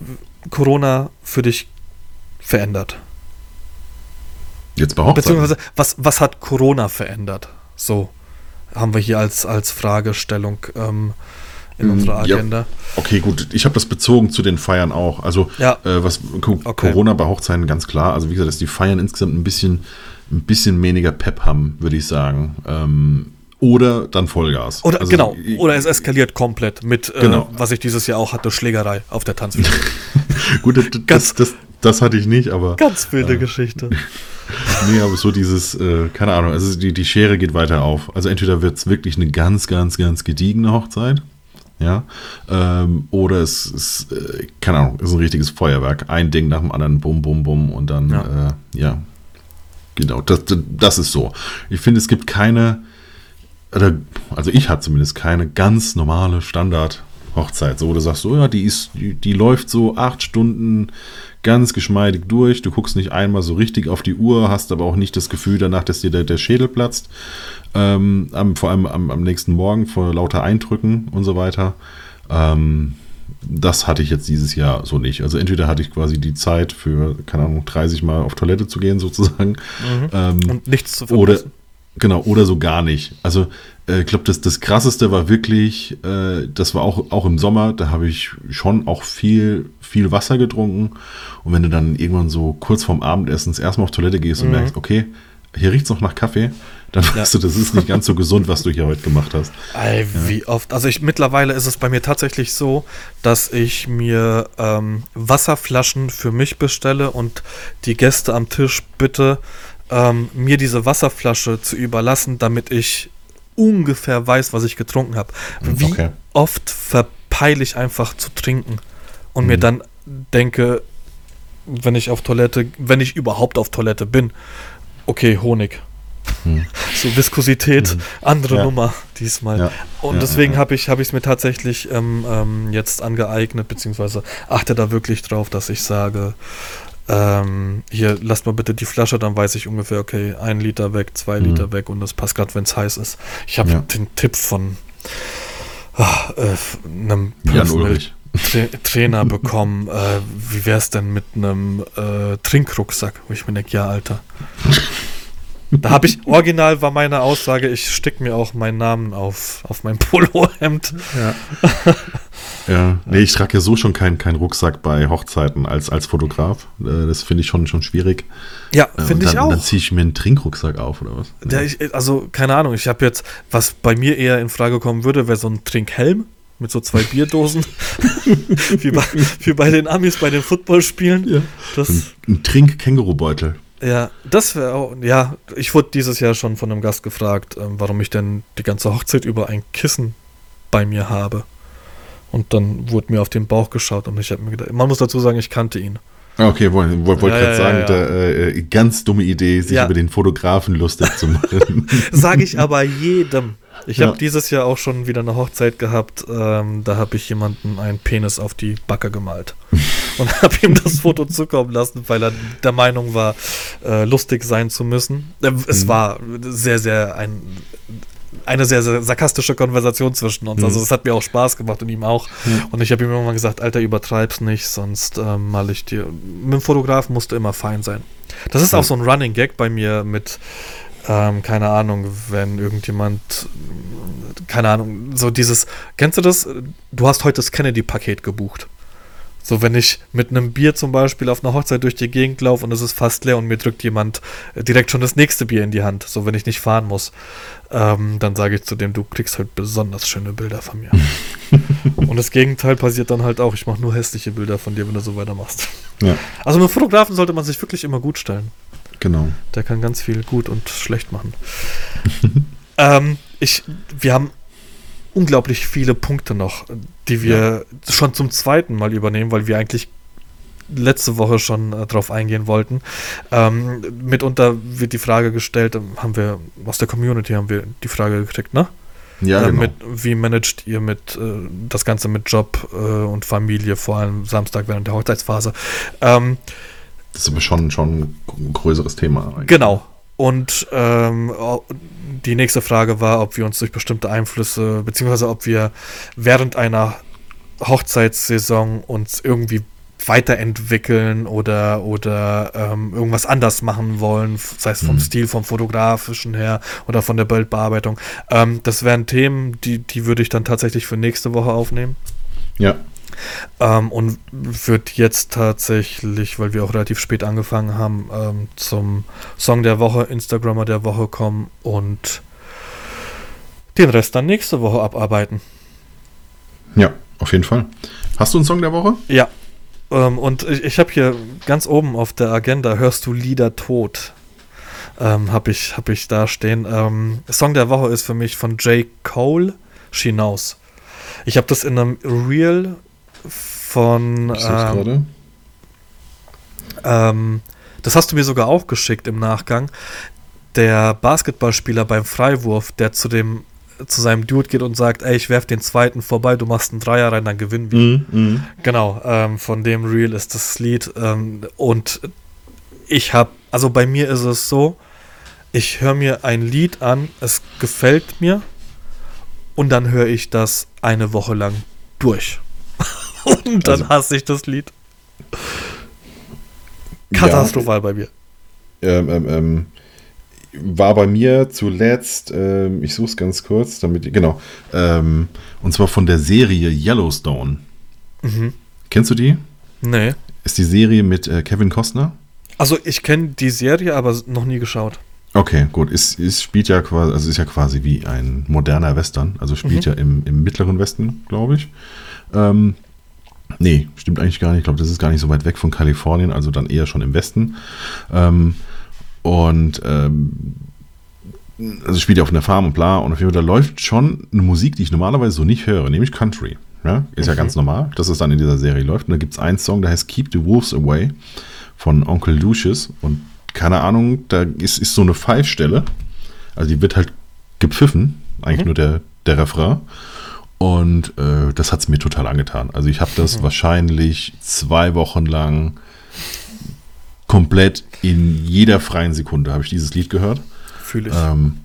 Corona für dich verändert? Jetzt bei Hochzeiten. Beziehungsweise, was, was hat Corona verändert? So haben wir hier als, als Fragestellung ähm, in Mm, unserer ja. Agenda. Okay, gut. Ich habe das bezogen zu den Feiern auch. Also, Ja. äh, was Co Okay. Corona bei Hochzeiten ganz klar. Also, wie gesagt, dass die Feiern insgesamt ein bisschen, ein bisschen weniger Pep haben, würde ich sagen. Ähm, oder dann Vollgas. Oder also, genau, oder es eskaliert komplett mit, äh, Genau. was ich dieses Jahr auch hatte, Schlägerei auf der Tanzfläche. Gut, das, das, das, das hatte ich nicht, aber. Ganz wilde Geschichte. Nee, aber so dieses, äh, keine Ahnung, also die, die Schere geht weiter auf. Also entweder wird es wirklich eine ganz, ganz, ganz gediegene Hochzeit, ja, ähm, oder es ist, äh, keine Ahnung, ist ein richtiges Feuerwerk. Ein Ding nach dem anderen, bum, bum, bum und dann, Ja. äh, ja genau, das, das, ist so. Ich finde, es gibt keine, oder, also ich hatte zumindest keine ganz normale Standard-Hochzeit, so wo du sagst, so ja, die ist, die, die läuft so acht Stunden ganz geschmeidig durch. Du guckst nicht einmal so richtig auf die Uhr, hast aber auch nicht das Gefühl danach, dass dir der, der Schädel platzt. Ähm, am, vor allem am, am nächsten Morgen vor lauter Eindrücken und so weiter. Ähm, das hatte ich jetzt dieses Jahr so nicht. Also entweder hatte ich quasi die Zeit für, keine Ahnung, 30 Mal auf Toilette zu gehen sozusagen. Ähm, Und nichts zu oder, verpassen. genau, oder so gar nicht. Also, äh, ich glaube, das, das krasseste war wirklich, äh, das war auch, auch im Sommer, da habe ich schon auch viel, viel Wasser getrunken. Und wenn du dann irgendwann so kurz vorm Abendessen erstmal auf Toilette gehst und merkst, okay, hier riecht es noch nach Kaffee, dann weißt du, das ist nicht ganz so gesund, was du hier heute gemacht hast. Ey, wie oft. Also ich mittlerweile ist es bei mir tatsächlich so, dass ich mir ähm, Wasserflaschen für mich bestelle und die Gäste am Tisch bitte ähm, mir diese Wasserflasche zu überlassen, damit ich ungefähr weiß, was ich getrunken habe. Wie Okay. oft verpeile ich einfach zu trinken und Mhm. mir dann denke, wenn ich auf Toilette, wenn ich überhaupt auf Toilette bin, okay, Honig. Mhm. So Viskosität, andere Ja. Nummer diesmal. Ja. Und Ja, deswegen habe ich es mir tatsächlich ähm, ähm, jetzt angeeignet, beziehungsweise achte da wirklich drauf, dass ich sage, ähm, hier, lasst mal bitte die Flasche, dann weiß ich ungefähr, okay, ein Liter weg, zwei Mhm. Liter weg und das passt gerade, wenn es heiß ist. Ich habe den Tipp von ah, äh, einem Jan Ulrich. Tra Trainer bekommen, äh, wie wäre es denn mit einem äh, Trinkrucksack? Wo ich mir denke, ja, Alter. Da habe ich, original war meine Aussage, ich stick mir auch meinen Namen auf, auf mein Polohemd. Ja. ja, nee, ich trage ja so schon keinen keinen Rucksack bei Hochzeiten als, als Fotograf. Äh, Das finde ich schon, schon schwierig. Ja, Äh, finde ich auch. Dann ziehe ich mir einen Trinkrucksack auf oder was? Der, ich, also, keine Ahnung, ich habe jetzt, was bei mir eher in Frage kommen würde, wäre so ein Trinkhelm mit so zwei Bierdosen. wie, bei, wie bei den Amis bei den Footballspielen. Ja. Das, Ein, ein Trink-Kängurubeutel. ja, das wäre auch, ja, ich wurde dieses Jahr schon von einem Gast gefragt, ähm, warum ich denn die ganze Hochzeit über ein Kissen bei mir habe. Und dann wurde mir auf den Bauch geschaut und ich habe mir gedacht, man muss dazu sagen, ich kannte ihn. Ah, Okay, wollte wollt, wollt Ja, gerade ja, sagen, ja, ja. Da, äh, ganz dumme Idee, sich Ja. über den Fotografen lustig zu machen. Sage ich aber jedem. Ich Ja. habe dieses Jahr auch schon wieder eine Hochzeit gehabt. Ähm, da habe ich jemanden einen Penis auf die Backe gemalt. Und habe ihm das Foto zukommen lassen, weil er der Meinung war, äh, lustig sein zu müssen. Äh, es Mhm. war sehr, sehr ein, eine sehr, sehr sarkastische Konversation zwischen uns. Mhm. Also es hat mir auch Spaß gemacht und ihm auch. Ja. Und ich habe ihm irgendwann gesagt, Alter, übertreib's nicht, sonst ähm, mal ich dir. Mit dem Fotografen musst du immer fein sein. Das ist auch so ein Running Gag bei mir mit, ähm, keine Ahnung, wenn irgendjemand, keine Ahnung, so dieses, kennst du das? Du hast heute das Kennedy-Paket gebucht. So, wenn ich mit einem Bier zum Beispiel auf einer Hochzeit durch die Gegend laufe und es ist fast leer und mir drückt jemand äh, direkt schon das nächste Bier in die Hand, so wenn ich nicht fahren muss, ähm, dann sage ich zu dem, du kriegst halt besonders schöne Bilder von mir. und das Gegenteil passiert dann halt auch. Ich mache nur hässliche Bilder von dir, wenn du so weitermachst. ja, Also mit Fotografen sollte man sich wirklich immer gut stellen. Genau. Der kann ganz viel gut und schlecht machen. ähm, ich, wir haben unglaublich viele Punkte noch, die wir schon zum zweiten Mal übernehmen, weil wir eigentlich letzte Woche schon äh, drauf eingehen wollten. Ähm, mitunter wird die Frage gestellt, ähm, haben wir aus der Community haben wir die Frage gekriegt, ne? Ja, äh, genau. mit, wie managt ihr mit äh, das Ganze mit Job äh, und Familie, vor allem Samstag während der Hochzeitsphase? Ähm, das ist aber schon, schon ein größeres Thema. eigentlich. Genau. Und ähm, die nächste Frage war, ob wir uns durch bestimmte Einflüsse, beziehungsweise ob wir während einer Hochzeitssaison uns irgendwie weiterentwickeln oder, oder ähm, irgendwas anders machen wollen, sei es vom Mhm. Stil, vom fotografischen her oder von der Bildbearbeitung. Ähm, das wären Themen, die, die würde ich dann tatsächlich für nächste Woche aufnehmen. Ja, Ähm, und wird jetzt tatsächlich, weil wir auch relativ spät angefangen haben, ähm, zum Song der Woche, Instagrammer der Woche kommen und den Rest dann nächste Woche abarbeiten. ja, auf jeden Fall. Hast du einen Song der Woche? Ja. Ähm, und ich, ich habe hier ganz oben auf der Agenda, hörst du Lieder tot? Ähm, habe ich, hab ich da stehen. Ähm, Song der Woche ist für mich von J. Cole, She Knows. Ich habe das in einem Reel von Ich ähm, gerade. Ähm, das hast du mir sogar auch geschickt im Nachgang. Der Basketballspieler beim Freiwurf, der zu dem zu seinem Dude geht und sagt, ey, ich werf den zweiten vorbei, du machst einen Dreier rein, dann gewinnen wir. Mhm, mhm. Genau, ähm, von dem Reel ist das Lied. Ähm, und ich habe, also bei mir ist es so, ich höre mir ein Lied an, es gefällt mir und dann höre ich das eine Woche lang durch. und dann Also- hasse ich das Lied. Ja. Katastrophal bei mir. ähm, ähm, ähm, war bei mir zuletzt, ähm, ich suche es ganz kurz, damit, genau, ähm, und zwar von der Serie Yellowstone. Mhm. Kennst du die? Nee. Ist die Serie mit äh, Kevin Costner? Also ich kenne die Serie, aber noch nie geschaut. Okay, gut. Ist, ist, spielt ja quasi, also ist ja quasi wie ein moderner Western. Also spielt Mhm. ja im, im mittleren Westen, glaube ich. Ähm, nee, stimmt eigentlich gar nicht. Ich glaube, das ist gar nicht so weit weg von Kalifornien, also dann eher schon im Westen. Ähm, Und ähm, also spielt ja auf einer Farm und bla. Und auf jeden Fall, da läuft schon eine Musik, die ich normalerweise so nicht höre, nämlich Country. Ja, ist ja ganz normal, dass es dann in dieser Serie läuft. Und da gibt es einen Song, der heißt Keep the Wolves Away von Onkel Lucius. Und keine Ahnung, da ist, ist so eine Pfeifstelle. Also die wird halt gepfiffen, eigentlich mhm. nur der, der Refrain. Und äh, das hat es mir total angetan. Also ich habe das wahrscheinlich zwei Wochen lang komplett in jeder freien Sekunde habe ich dieses Lied gehört. Fühle ich. Ähm,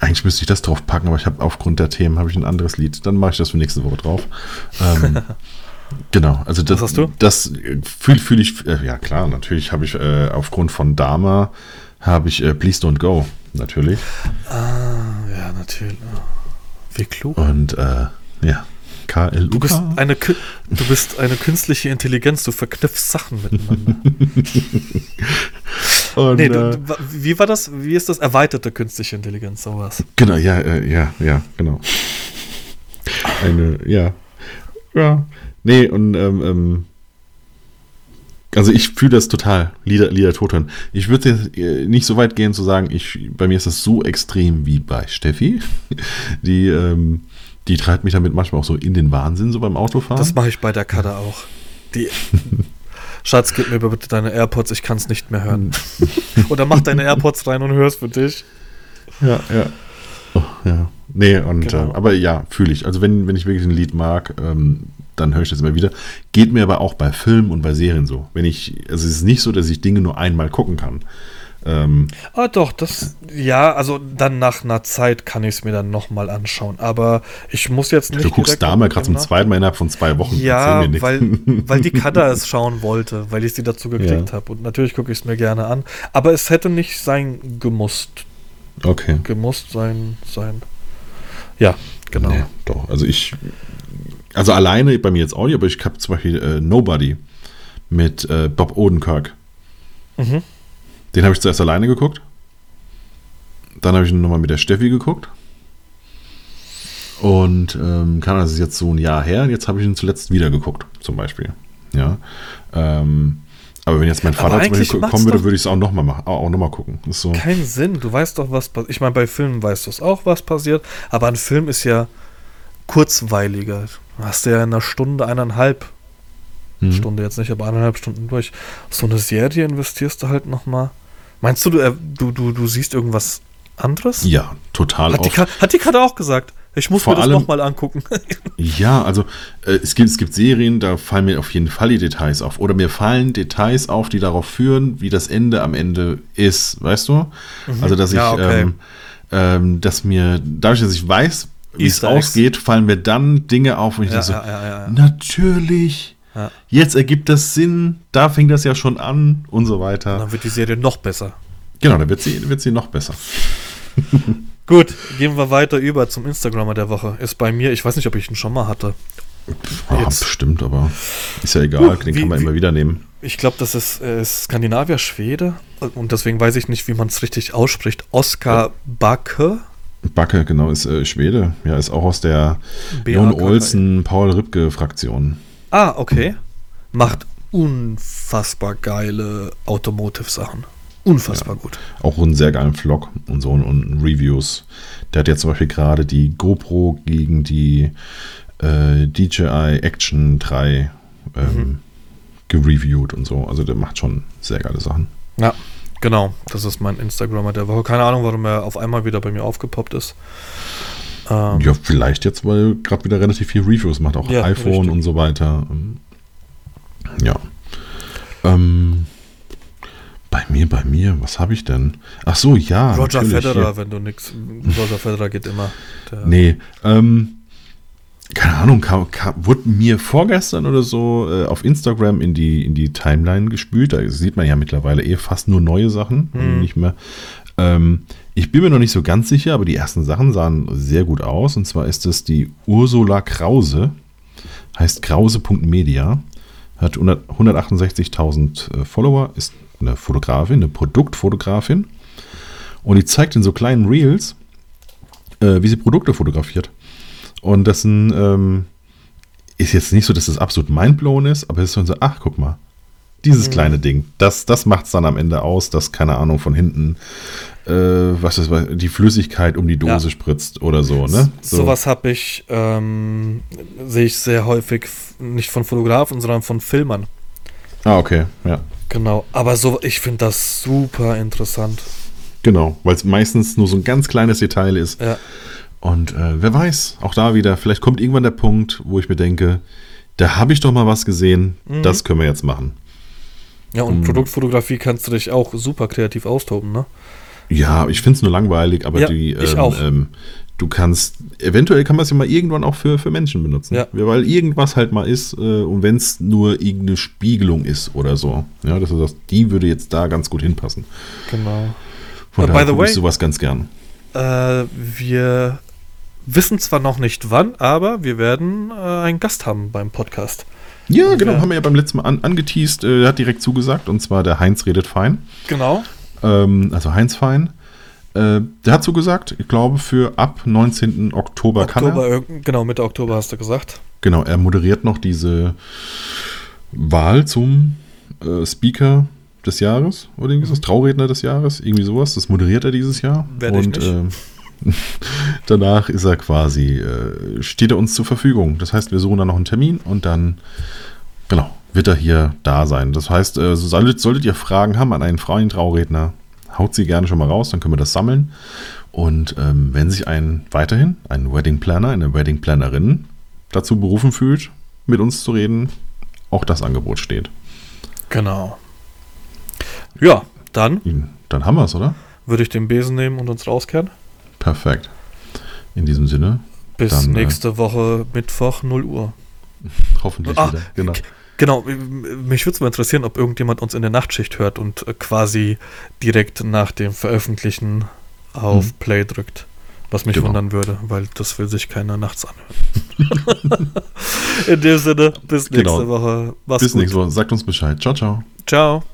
eigentlich müsste ich das drauf packen, aber ich habe aufgrund der Themen habe ich ein anderes Lied. Dann mache ich das für nächste Woche drauf. Ähm, genau, also das, Was hast du? das fühle fühl ich, äh, ja klar, natürlich habe ich äh, aufgrund von Dama habe ich äh, Please Don't Go, natürlich. Ah, ja, natürlich. Wie klug. Und äh, ja, KLU. Du bist eine, du bist eine künstliche Intelligenz, du verknüpfst Sachen miteinander. Und, nee, du, äh, wie war das? Wie ist das erweiterte künstliche Intelligenz, sowas? Genau, ja, äh, ja, ja, genau. Eine, ja. Ja. Nee, und ähm, ähm, also ich fühle das total, Lieder, Lieder Toton. Ich würde äh, nicht so weit gehen zu sagen, ich, bei mir ist das so extrem wie bei Steffi. Die, ähm, die treibt mich damit manchmal auch so in den Wahnsinn, so beim Autofahren. Das mache ich bei der Kader auch. Die Schatz, gib mir bitte deine AirPods, ich kann es nicht mehr hören. Oder mach deine AirPods rein und hör's für dich. Ja, ja. Oh, ja. Nee, und genau. äh, aber ja, fühle ich. Also wenn, wenn ich wirklich ein Lied mag, ähm, dann höre ich das immer wieder. Geht mir aber auch bei Filmen und bei Serien so. Wenn ich, also es ist nicht so, dass ich Dinge nur einmal gucken kann. Ähm, ah, doch, das, ja, also dann nach einer Zeit kann ich es mir dann nochmal anschauen. Aber ich muss jetzt nicht. Du guckst da mal gerade zum zweiten Mal innerhalb von zwei Wochen. Ja, weil, weil die Kada es schauen wollte, weil ich sie dazu geklickt ja. habe. Und natürlich gucke ich es mir gerne an. Aber es hätte nicht sein gemusst. Okay. Gemusst sein, sein. Ja, genau. Nee, doch, also ich. Also alleine bei mir jetzt Audio, aber ich habe zum Beispiel äh, Nobody mit äh, Bob Odenkirk. Mhm. Den habe ich zuerst alleine geguckt. Dann habe ich ihn nochmal mit der Steffi geguckt. Und ähm, kann das ist jetzt so ein Jahr her. Und jetzt habe ich ihn zuletzt wieder geguckt, zum Beispiel. Ja. Ähm, aber wenn jetzt mein Vater zum Beispiel kommen würde, würde ich es auch nochmal machen, auch noch gucken. Ist so. Kein Sinn. Du weißt doch, was passiert. Ich meine, bei Filmen weißt du es auch, was passiert. Aber ein Film ist ja kurzweiliger. Du hast ja in einer Stunde, eineinhalb mhm. Stunde jetzt nicht, aber eineinhalb Stunden durch. So eine Serie investierst du halt nochmal. Meinst du, du, äh, du, du, du siehst irgendwas anderes? Ja, total. Hat, die, hat die Karte auch gesagt. Ich muss Vor mir das nochmal angucken. ja, also äh, es, gibt, es gibt Serien, da fallen mir auf jeden Fall die Details auf. Oder mir fallen Details auf, die darauf führen, wie das Ende am Ende ist, weißt du? Mhm. Also, dass ich, ja, okay. ähm, ähm, dass mir, dadurch, dass ich weiß, wie es ausgeht, fallen mir dann Dinge auf, wo ich ja, so, ja, natürlich ja. Jetzt ergibt das Sinn, da fängt das ja schon an und so weiter. dann wird die Serie noch besser. Genau, dann wird sie, wird sie noch besser. Gut, gehen wir weiter über zum Instagrammer der Woche. Ist bei mir, ich weiß nicht, ob ich ihn schon mal hatte. Ja, bestimmt, aber ist ja egal, den wie, kann man wie, immer wieder nehmen. Ich glaube, das ist, äh, Skandinavier, Schwede und deswegen weiß ich nicht, wie man es richtig ausspricht. Oskar Backe. Backe, genau, ist äh, Schwede. Ja, ist auch aus der Jon Olsen, Paul Ripke Fraktion. Ah, okay. Macht unfassbar geile Automotive-Sachen. Unfassbar ja. gut. Auch einen sehr geilen Vlog und so und Reviews. Der hat jetzt zum Beispiel gerade die GoPro gegen die äh, DJI Action 3 ähm, mhm. gereviewt und so. Also der macht schon sehr geile Sachen. Ja, genau. Das ist mein Instagrammer der Woche. Keine Ahnung, warum er auf einmal wieder bei mir aufgepoppt ist. Ähm, ja, vielleicht jetzt, weil gerade wieder relativ viel Reviews macht, auch ja, iPhone richtig. und so weiter. Ja. Ähm, bei mir, bei mir, was habe ich denn? Ach so, ja. Roger Federer, wenn du nix. Roger Federer geht immer. nee, ähm, keine Ahnung, kam, kam, wurde mir vorgestern oder so äh, auf Instagram in die, in die Timeline gespült. Da sieht man ja mittlerweile eh fast nur neue Sachen, hm. nicht mehr. Ähm, ich bin mir noch nicht so ganz sicher, aber die ersten Sachen sahen sehr gut aus. Und zwar ist es die Ursula Krause, heißt krause.media, hat 168.000 äh, Follower, ist eine Fotografin, eine Produktfotografin. Und die zeigt in so kleinen Reels, äh, wie sie Produkte fotografiert. Und das ähm, ist jetzt nicht so, dass das absolut mindblown ist, aber es ist so, ach, guck mal, Dieses mhm. kleine Ding. Das, das macht es dann am Ende aus, dass, keine Ahnung, von hinten äh, was ist, die Flüssigkeit um die Dose ja. spritzt oder so, ne? So. Sowas habe ich, ähm, sehe ich sehr häufig, nicht von Fotografen, sondern von Filmern. Ah, okay, ja. Genau, aber so, ich finde das super interessant. Genau, weil es meistens nur so ein ganz kleines Detail ist. Ja. Und äh, wer weiß, auch da wieder, vielleicht kommt irgendwann der Punkt, wo ich mir denke, da habe ich doch mal was gesehen, mhm. das können wir jetzt machen. Ja, und um, Produktfotografie kannst du dich auch super kreativ austoben, ne? Ja, ich finde es nur langweilig, aber ja, die, ähm. Ähm, du kannst, eventuell kann man es ja mal irgendwann auch für, für Menschen benutzen. Ja. Weil irgendwas halt mal ist, äh, und wenn es nur irgendeine Spiegelung ist oder so. Ja, dass du sagst, die würde jetzt da ganz gut hinpassen. Genau. Von uh, daher by the way, ich sowas ganz gern. Äh, wir wissen zwar noch nicht wann, aber wir werden äh, einen Gast haben beim Podcast. Ja, genau, haben wir ja beim letzten Mal an, angeteased, äh, hat direkt zugesagt, und zwar der Heinz redet fein. Genau. Ähm, also Heinz Fein. Äh, der hat zugesagt, ich glaube, für ab 19. Oktober, Oktober kann er. Genau, Mitte Oktober hast du gesagt. Genau, er moderiert noch diese Wahl zum äh, Speaker des Jahres oder irgendwie das Trauredner des Jahres, irgendwie sowas. Das moderiert er dieses Jahr. Werde und äh, danach ist er quasi, äh, steht er uns zur Verfügung. Das heißt, wir suchen dann noch einen Termin und dann, genau, wird er hier da sein. Das heißt, äh, solltet, solltet ihr Fragen haben an einen freien Trauredner, haut sie gerne schon mal raus, dann können wir das sammeln. Und ähm, wenn sich ein weiterhin, ein Wedding Planner, eine Wedding Plannerin dazu berufen fühlt, mit uns zu reden, auch das Angebot steht. Genau. Ja, dann. Dann haben wir es, oder? Würde ich den Besen nehmen und uns rauskehren. Perfekt. In diesem Sinne. Bis dann, äh, nächste äh, Woche Mittwoch 0 Uhr. Hoffentlich Ach, wieder. Genau. Genau, mich würde es mal interessieren, ob irgendjemand uns in der Nachtschicht hört und äh, quasi direkt nach dem Veröffentlichen auf hm. Play drückt. Was mich genau. wundern würde, weil das will sich keiner nachts anhören. in dem Sinne, bis nächste genau. Woche. Mach's bis gut. nächste Woche. Sagt uns Bescheid. Ciao, ciao. Ciao.